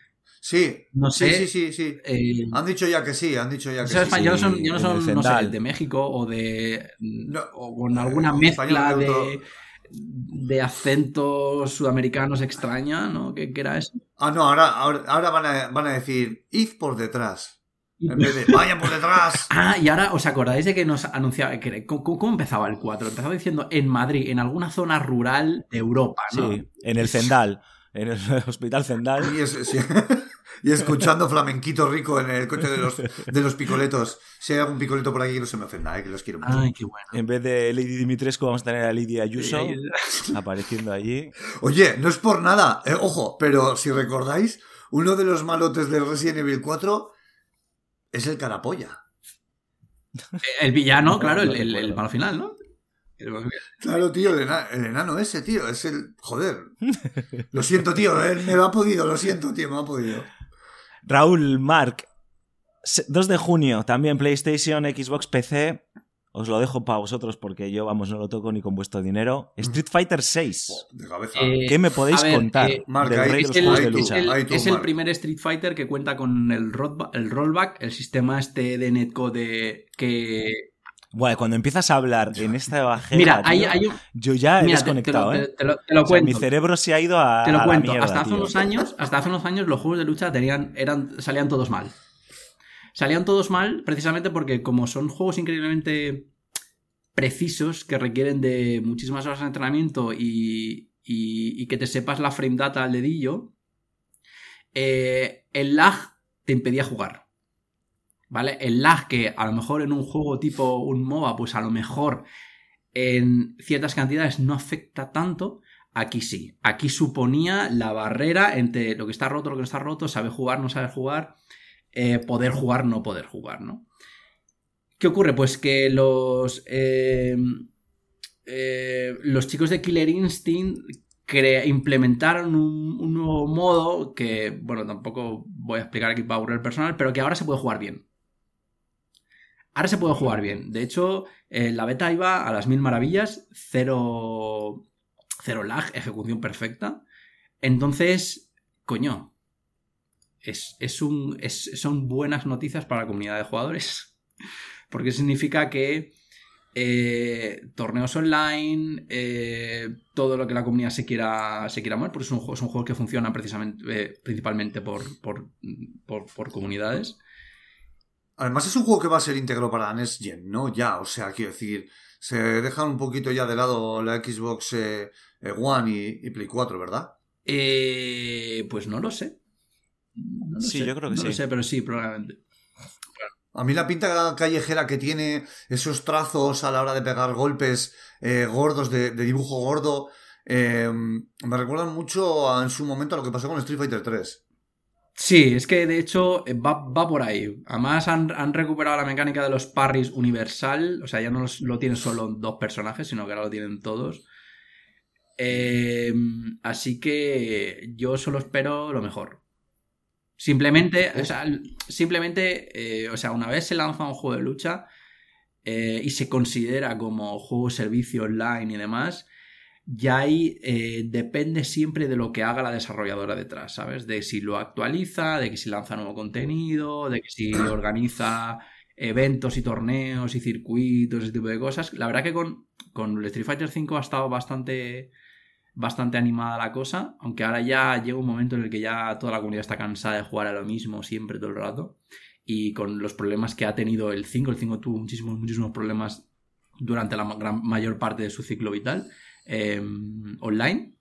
Sí, No sé. sí, sí, sí. eh, Han dicho ya que sí, han dicho ya que o sea, sí. españoles son- ya no el son, no sé, de México o de. No, o con alguna eh, mezcla de de acentos sudamericanos extraña, ¿no? ¿Qué, qué era eso? Ah, no, ahora, ahora, ahora van, a, van a decir, id por detrás. En vez de, vaya por detrás. *laughs* Ah, y ahora os acordáis de que nos anunciaba. que- ¿cómo, cómo empezaba el 4? Empezaba diciendo en Madrid, en alguna zona rural de Europa, ¿no? Sí, en el Zendal. En el *laughs* hospital Zendal. Y, es- sí. *laughs* Y escuchando flamenquito rico en el coche de los, de los picoletos. Si hay algún picoleto por aquí, no se me ofenda, eh, que los quiero mucho. Ay, qué bueno. En vez de Lady Dimitrescu vamos a tener a Lidia Ayuso apareciendo allí. Oye, no es por nada, eh, ojo, pero si recordáis, uno de los malotes del Resident Evil 4 es el carapolla. El villano, *laughs* No, claro, el, el, malo final, ¿no? Claro, tío, el, ena- el enano ese, tío, es el... Joder. *laughs* Lo siento, tío, él me ha podido, lo siento, tío, me ha podido. Raúl Mark. Se- 2 de junio, también PlayStation, Xbox, PC. Os lo dejo para vosotros porque yo, vamos, no lo toco ni con vuestro dinero. Street Fighter 6. De cabeza. Eh, ¿Qué me podéis ver, contar eh, Mark, del ahí- rey de Es los el, juegos de es lucha? el- es el primer Street Fighter que cuenta con el, rollba- el rollback, el sistema este de netcode que... Bueno, cuando empiezas a hablar en esta bajera, Mira, hay, tío, hay un... yo ya he Mira, te, te desconectado, lo, ¿eh? te- te lo- te lo O sea, mi cerebro se ha ido a, Te lo a la cuento. mierda, hasta hace tío. unos años, hasta hace unos años los juegos de lucha tenían, eran, salían todos mal. Salían todos mal precisamente porque como son juegos increíblemente precisos que requieren de muchísimas horas de entrenamiento y, y- y que te sepas la frame data al dedillo, eh, el lag te impedía jugar. ¿Vale? El lag que a lo mejor en un juego tipo un MOBA, pues a lo mejor en ciertas cantidades no afecta tanto, aquí sí. Aquí suponía la barrera entre lo que está roto, lo que no está roto, saber jugar, no saber jugar, eh, poder jugar, no poder jugar, ¿no? ¿Qué ocurre? Pues que los. eh, eh, los chicos de Killer Instinct implementaron un, un nuevo modo que, bueno, tampoco voy a explicar aquí para aburrir el personal, pero que ahora se puede jugar bien. Ahora se puede jugar bien. De hecho, eh, la beta iba a las mil maravillas, cero, cero lag, ejecución perfecta. Entonces, coño, es, es un, es- son buenas noticias para la comunidad de jugadores. *laughs* Porque significa que eh, torneos online, eh, todo lo que la comunidad se quiera, se quiera mover, porque son juegos, son juegos que funcionan precisamente, eh, principalmente por, por, por- por comunidades. Además es un juego que va a ser íntegro para Next Gen, ¿no? Ya, o sea, quiero decir, se dejan un poquito ya de lado la Xbox One y, y Play 4, ¿verdad? Eh, pues no lo sé. No lo Sí, sé, yo creo que no sí. lo sé, pero sí, probablemente. A mí la pinta callejera que tiene esos trazos a la hora de pegar golpes eh, gordos, de, de dibujo gordo, eh, me recuerdan mucho a- en su momento a lo que pasó con Street Fighter 3. Sí, es que de hecho eh, va, va por ahí. Además han, han recuperado la mecánica de los parries universal. O sea, ya no los- lo tienen solo dos personajes, sino que ahora lo tienen todos. Eh, así que yo solo espero lo mejor. Simplemente, o sea, simplemente, eh, o sea, una vez se lanza un juego de lucha eh, y se considera como juego servicio online y demás, ya ahí eh, depende siempre de lo que haga la desarrolladora detrás, ¿sabes? De si lo actualiza, de que si lanza nuevo contenido, de que si *clears throat* organiza eventos y torneos y circuitos, ese tipo de cosas. La verdad que con, con el Street Fighter V ha estado bastante, bastante animada la cosa, aunque ahora ya llega un momento en el que ya toda la comunidad está cansada de jugar a lo mismo siempre todo el rato. Y con los problemas que ha tenido el 5, el 5 tuvo muchísimos, muchísimos problemas durante la gran mayor parte de su ciclo vital eh, online.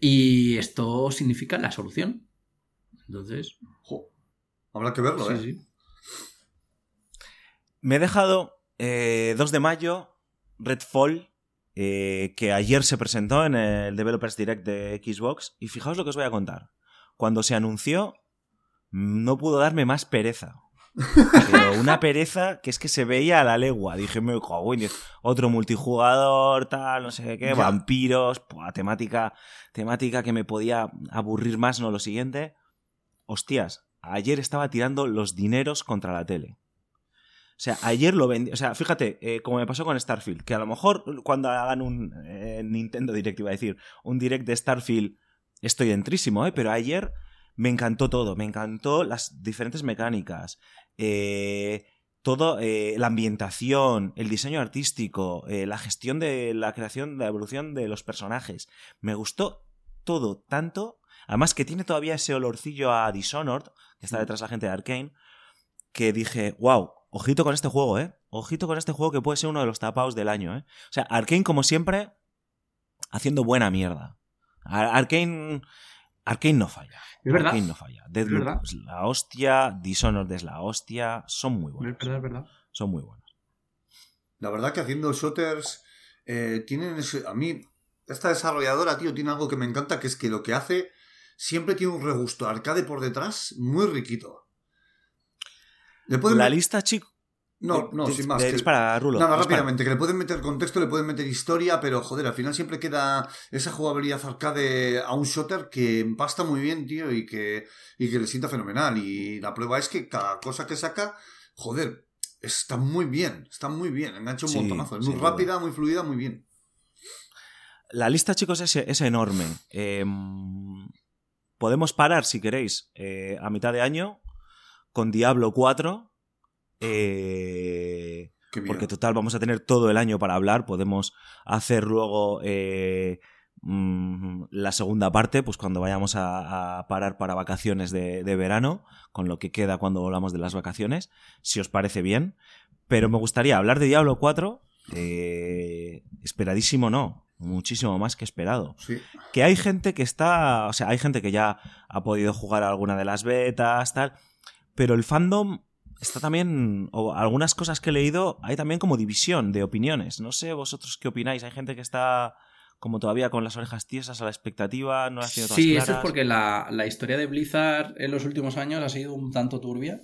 Y esto significa la solución. Entonces, Jo, habrá que verlo, sí, ¿eh? sí. Me he dejado eh, 2 de mayo, Redfall, eh, que ayer se presentó en el Developers Direct de Xbox. Y fijaos lo que os voy a contar. Cuando se anunció, no pudo darme más pereza. *laughs* Pero una pereza que es que se veía a la legua. Dije, me otro multijugador, tal, no sé qué, Ya. vampiros, buah, temática, temática que me podía aburrir más, no lo siguiente. Hostias, ayer estaba tirando los dineros contra la tele. O sea, ayer lo vendí. O sea, fíjate, eh, como me pasó con Starfield, que a lo mejor cuando hagan un eh, Nintendo Direct, iba a decir, un Direct de Starfield, estoy dentrísimo, ¿eh? Pero ayer me encantó todo. Me encantó las diferentes mecánicas. Eh, todo, eh, la ambientación, el diseño artístico, eh, la gestión de la creación, la evolución de los personajes. Me gustó todo tanto. Además que tiene todavía ese olorcillo a Dishonored, que está detrás la gente de Arkane, que dije, wow, ojito con este juego, ¿eh? Ojito con este juego que puede ser uno de los tapados del año, ¿eh? O sea, Arkane, como siempre, haciendo buena mierda. Arkane... Arkane no falla. Es verdad. Arkane no falla. Deadloop verdad. es la hostia, Dishonored es la hostia, son muy Es buenos. verdad, es verdad. Son muy buenos. La verdad que haciendo shooters eh, tienen ese- a mí esta desarrolladora, tío, tiene algo que me encanta, que es que lo que hace siempre tiene un regusto arcade por detrás muy riquito. Le pueden La lista, chico. No, no, sin más. que- dispara, Rulo. Nada, rápidamente, que le pueden meter contexto, le pueden meter historia, pero joder, al final siempre queda esa jugabilidad arcade a un shooter que empasta muy bien, tío, y que, y que le sienta fenomenal. Y la prueba es que cada cosa que saca, joder, está muy bien, está muy bien, engancha un Sí, montonazo. Es muy rápida, muy fluida, muy bien. La lista, chicos, es, es enorme. Eh, podemos parar, si queréis, eh, a mitad de año con Diablo 4. eh, Qué bien. porque total, vamos a tener todo el año para hablar. Podemos hacer luego eh, mm, la segunda parte, pues cuando vayamos a, a parar para vacaciones de, de verano, con lo que queda cuando volvamos de las vacaciones, si os parece bien. Pero me gustaría hablar de Diablo 4. eh, esperadísimo no, muchísimo más que esperado. Sí. Que hay gente que está, o sea, hay gente que ya ha podido jugar alguna de las betas, tal, pero el fandom está también, o algunas cosas que he leído, hay también como división de opiniones. No sé vosotros qué opináis, hay gente que está como todavía con las orejas tiesas a la expectativa, no las tiene todas Sí, claras. eso es porque la, la historia de Blizzard en los últimos años ha sido un tanto turbia.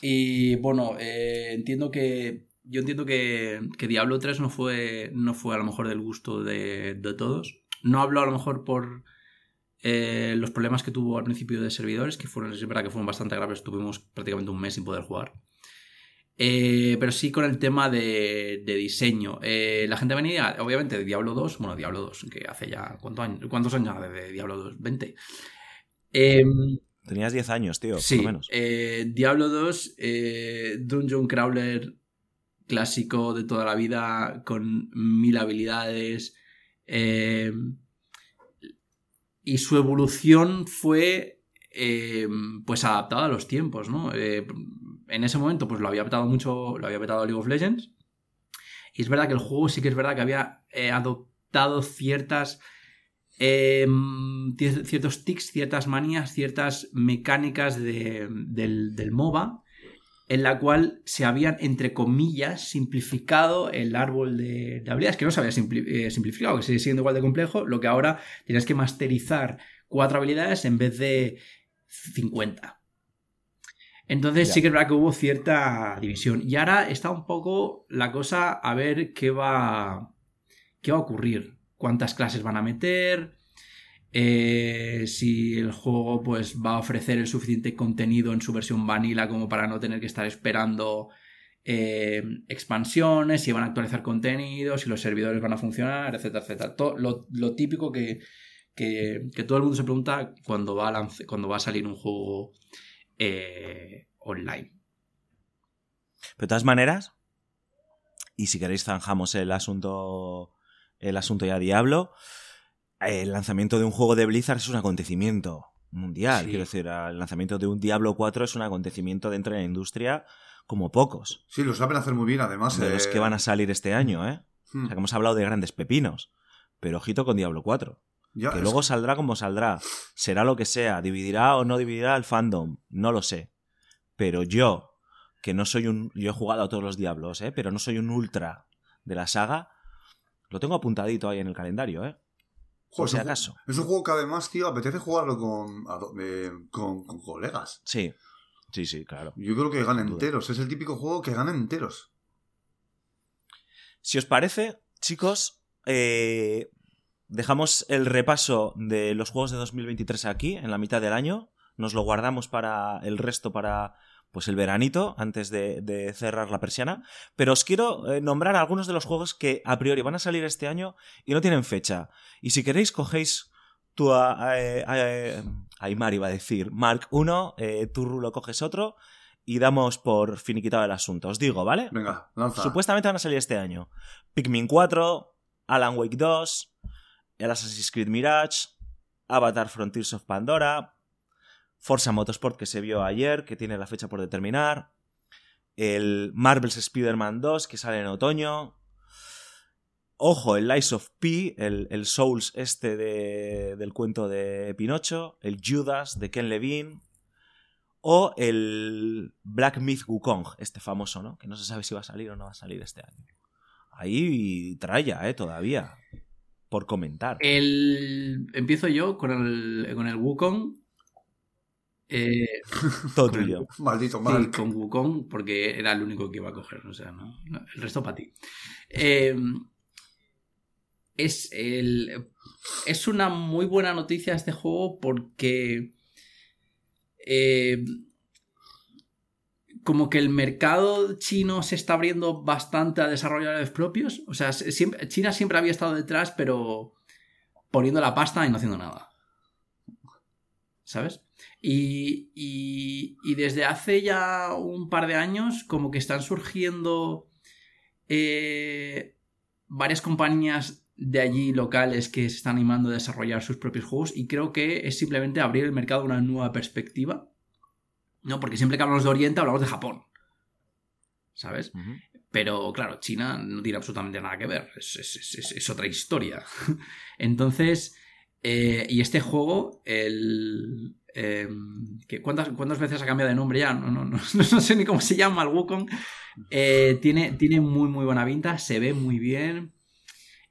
Y bueno, eh, entiendo que. Yo entiendo que, que Diablo 3 no fue, no fue a lo mejor del gusto de, de todos. No hablo a lo mejor por eh, los problemas que tuvo al principio de servidores, que fueron, es verdad que fueron bastante graves, tuvimos prácticamente un mes sin poder jugar. Eh, pero sí con el tema de, de diseño. Eh, la gente venía, obviamente, de Diablo 2, bueno, Diablo 2, que hace ya. ¿cuánto años, ¿Cuántos años hace de Diablo 2? 20. Em, Tenías 10 años, tío, sí, por lo menos. Diablo 2, eh, Dungeon Crawler clásico de toda la vida, con mil habilidades. eh, y su evolución fue eh, pues adaptada a los tiempos, ¿no? Eh, en ese momento pues lo había petado mucho, lo había petado League of Legends. Y es verdad que el juego sí que es verdad que había eh, adoptado ciertas cier- ciertos tics, ciertas manías, ciertas mecánicas de- del, del MOBA, en la cual se habían, entre comillas, simplificado el árbol de, de habilidades, que no se había simpli- eh, simplificado, que sigue siendo igual de complejo, lo que ahora tienes que masterizar cuatro habilidades en vez de 50. Entonces Ya. sí que es verdad que hubo cierta división. Y ahora está un poco la cosa a ver qué va, qué va a ocurrir. Cuántas clases van a meter. Eh, si el juego pues va a ofrecer el suficiente contenido en su versión vanilla como para no tener que estar esperando eh, expansiones, si van a actualizar contenido, si los servidores van a funcionar, etcétera, etcétera. Todo, lo, típico que, que, todo el mundo se pregunta cuando va a, lanz- cuando va a salir un juego eh, online. Pero de todas maneras, y si queréis zanjamos el asunto, el asunto ya Diablo, el lanzamiento de un juego de Blizzard es un acontecimiento mundial. Sí. Quiero decir, el lanzamiento de un Diablo 4 es un acontecimiento dentro de la industria como pocos. Sí, lo saben hacer muy bien, además. De los eh, que van a salir este año, ¿eh? hmm, O sea, que hemos hablado de grandes pepinos. Pero ojito con Diablo 4. ya, Que luego saldrá como saldrá. Será lo que sea. Dividirá o no dividirá el fandom. No lo sé. Pero yo, que no soy un. Yo he jugado a todos los diablos, ¿eh? Pero no soy un ultra de la saga. Lo tengo apuntadito ahí en el calendario, ¿eh? Por Joder, si es un ju- acaso. Es un juego que además, tío, apetece jugarlo con, eh, con, con colegas. Sí. Sí, sí, claro. Yo creo que gana enteros. Es el típico juego que gana enteros. Si os parece, chicos, eh, dejamos el repaso de los juegos de 2023 aquí, en la mitad del año. Nos lo guardamos para el resto, para, pues el veranito antes de, cerrar la persiana. Pero os quiero eh, nombrar algunos de los juegos que a priori van a salir este año y no tienen fecha. Y si queréis, cogéis tu a, Aymar iba a decir, Mark 1, eh, tú lo coges otro y damos por finiquitado el asunto. Os digo, ¿vale? Venga, lanza. Supuestamente van a salir este año. Pikmin 4, Alan Wake 2, el Assassin's Creed Mirage, Avatar Frontiers of Pandora, Forza Motorsport que se vio ayer, que tiene la fecha por determinar, el Marvel's Spider-Man 2 que sale en otoño, ojo, el Lies of P, el, Souls este del cuento de Pinocho, el Judas de Ken Levine, o el Black Myth Wukong, este famoso, ¿no? Que no se sabe si va a salir o no va a salir este año. Ahí traya, ¿eh? Todavía. Por comentar. El... Empiezo yo con el, con el Wukong. Eh, *laughs* Todo tuyo. Maldito mal. con Wukong, porque era el único que iba a coger. O sea, ¿no? el resto para ti. Eh, es, el, es una muy buena noticia este juego porque eh, como que el mercado chino se está abriendo bastante a desarrolladores propios. O sea, China siempre había estado detrás, pero poniendo la pasta y no haciendo nada. ¿Sabes? Y, y, desde hace ya un par de años, como que están surgiendo eh, varias compañías de allí locales que se están animando a desarrollar sus propios juegos y creo que es simplemente abrir el mercado a una nueva perspectiva. No, porque siempre que hablamos de Oriente hablamos de Japón. ¿Sabes? Pero claro, China no tiene absolutamente nada que ver. Es, otra historia. *laughs* Entonces, eh, y este juego, el... Em, ¿cuántas, ¿Cuántas veces ha cambiado de nombre ya? No, no, no, *laughs* no sé ni cómo se llama el Wukong. Eh, tiene, tiene muy, muy buena pinta, se ve muy bien.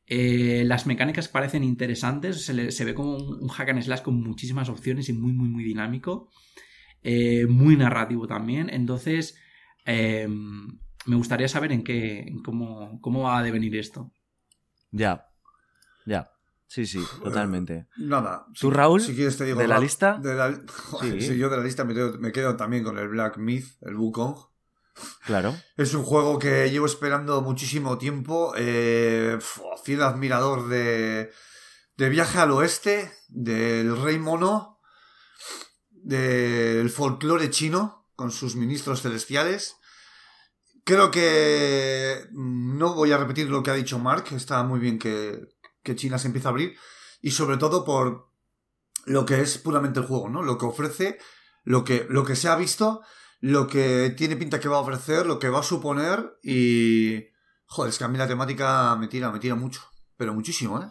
Eh, las mecánicas parecen interesantes, se, ve como un, hack and slash con muchísimas opciones y muy, muy, muy dinámico. Eh, muy narrativo también. Entonces, me gustaría saber en qué, cómo, cómo va a devenir esto. Ya, ya. Sí, sí, totalmente. nada. ¿Tú, Raúl? Si quieres te digo. ¿De la, lista? sí. yo de la lista me quedo, me quedo, también con el Black Myth, el Wukong. Claro. Es un juego que llevo esperando muchísimo tiempo. Eh, fiel admirador de, de Viaje al Oeste, del Rey Mono, del folclore chino, con sus ministros celestiales. Creo que no voy a repetir lo que ha dicho Mark, está muy bien que, que China se empiece a abrir, y sobre todo por lo que es puramente el juego, ¿no? Lo que ofrece, lo que, lo que se ha visto lo que tiene pinta que va a ofrecer, lo que va a suponer y... Joder, es que a mí la temática me tira, me tira mucho, pero muchísimo, ¿eh?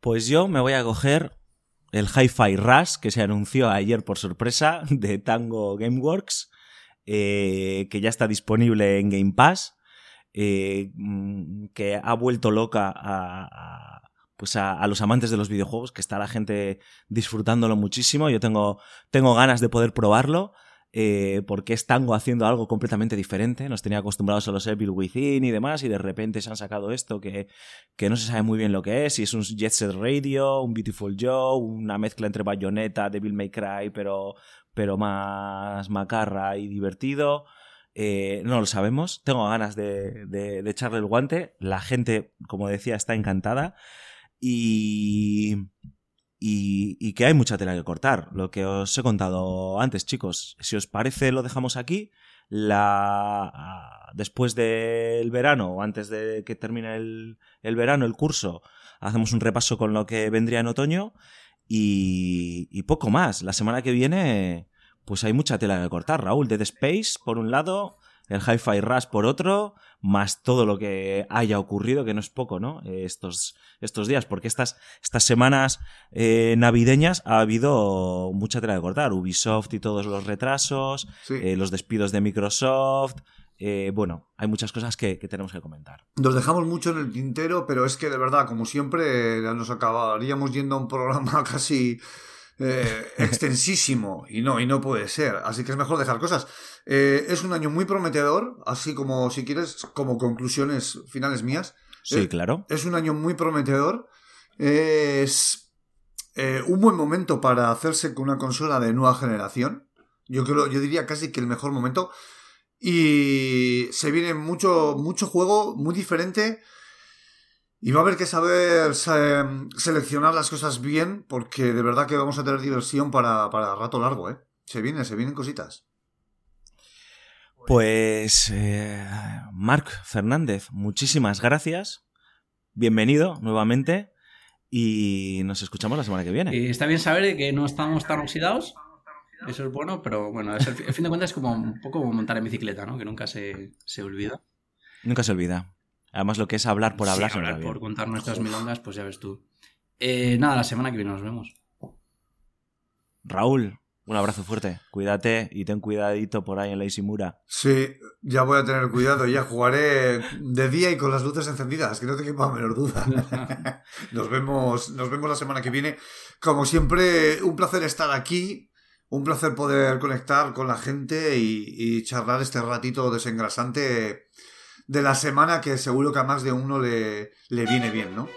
Pues yo me voy a coger el Hi-Fi Rush que se anunció ayer por sorpresa de Tango Gameworks, eh, que ya está disponible en Game Pass, eh, mm, que ha vuelto loca a, pues a, los amantes de los videojuegos, que está la gente disfrutándolo muchísimo. Yo tengo, tengo ganas de poder probarlo. Eh, porque es Tango haciendo algo completamente diferente. Nos tenía acostumbrados a los Evil Within y demás, y de repente se han sacado esto que, que no se sabe muy bien lo que es, si es un Jet Set Radio, un Beautiful Joe, una mezcla entre Bayonetta, Devil May Cry, pero, pero más macarra y divertido. Eh, no lo sabemos. Tengo ganas de, echarle el guante. La gente, como decía, está encantada. Y y, que hay mucha tela que cortar. Lo que os he contado antes, chicos. Si os parece, lo dejamos aquí. La... Después del verano, o antes de que termine el, el verano, el curso, hacemos un repaso con lo que vendría en otoño. Y, y poco más. La semana que viene, pues hay mucha tela que cortar. Raúl, Dead Space, por un lado, el Hi-Fi Rush por otro, más todo lo que haya ocurrido, que no es poco, ¿no? Estos, estos días, porque estas, estas semanas eh, navideñas ha habido mucha tela de cortar. Ubisoft y todos los retrasos, eh, los despidos de Microsoft. Eh, bueno, hay muchas cosas que, tenemos que comentar. Nos dejamos mucho en el tintero, pero es que de verdad, como siempre, nos acabaríamos yendo a un programa *laughs* casi eh, extensísimo y no, y no puede ser. Así que es mejor dejar cosas. Eh, es un año muy prometedor, así como si quieres, como conclusiones finales mías. Sí, eh, claro. Es un año muy prometedor. Es un buen momento para hacerse con una consola de nueva generación. Yo creo, yo diría casi que el mejor momento. Y se viene mucho, mucho juego, muy diferente. Y va a haber que saber seleccionar las cosas bien, porque de verdad que vamos a tener diversión para, para rato largo, ¿eh? Se viene, se vienen cositas. Pues, eh, Marc Fernández, muchísimas gracias. Bienvenido nuevamente y nos escuchamos la semana que viene. Y está bien saber que no estamos tan oxidados. Eso es bueno, pero bueno, el, fin de cuentas es como un poco como montar en bicicleta, ¿no? Que nunca se, olvida. Nunca se olvida. Además, lo que es hablar por hablar. Sí, hablar por contar nuestras milongas, pues ya ves tú. Eh, nada, la semana que viene nos vemos. Raúl, un abrazo fuerte. Cuídate y ten cuidadito por ahí en la Isimura. Sí, ya voy a tener cuidado. Ya jugaré de día y con las luces encendidas, que no te quepa menor duda. *laughs* nos, vemos, nos vemos la semana que viene. Como siempre, un placer estar aquí. Un placer poder conectar con la gente y, y charlar este ratito desengrasante de la semana que seguro que a más de uno le, le viene bien, ¿no?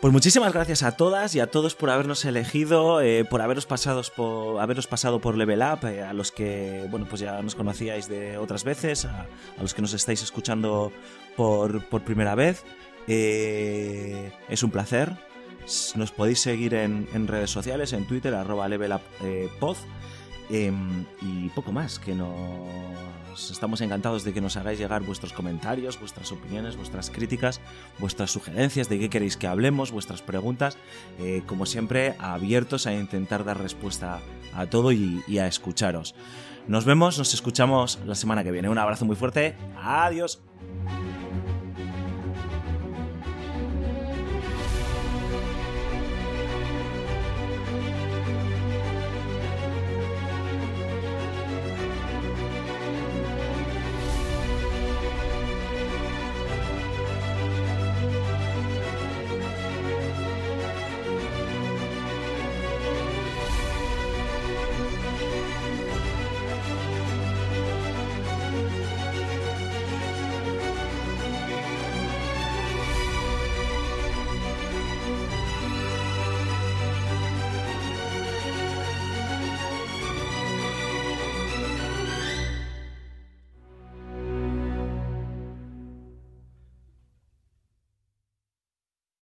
Pues muchísimas gracias a todas y a todos por habernos elegido, eh, por haberos, pasados por haberos pasado por Level Up, eh, a los que bueno pues ya nos conocíais de otras veces, a, los que nos estáis escuchando por, primera vez. Eh, es un placer. Nos podéis seguir en, redes sociales, en Twitter, arroba Level Up Pod. Em, y poco más, que estamos encantados de que nos hagáis llegar vuestros comentarios, vuestras opiniones, vuestras críticas, vuestras sugerencias de qué queréis que hablemos, vuestras preguntas, eh, como siempre, abiertos a intentar dar respuesta a todo y, y a escucharos. Nos vemos, nos escuchamos la semana que viene. Un abrazo muy fuerte, adiós.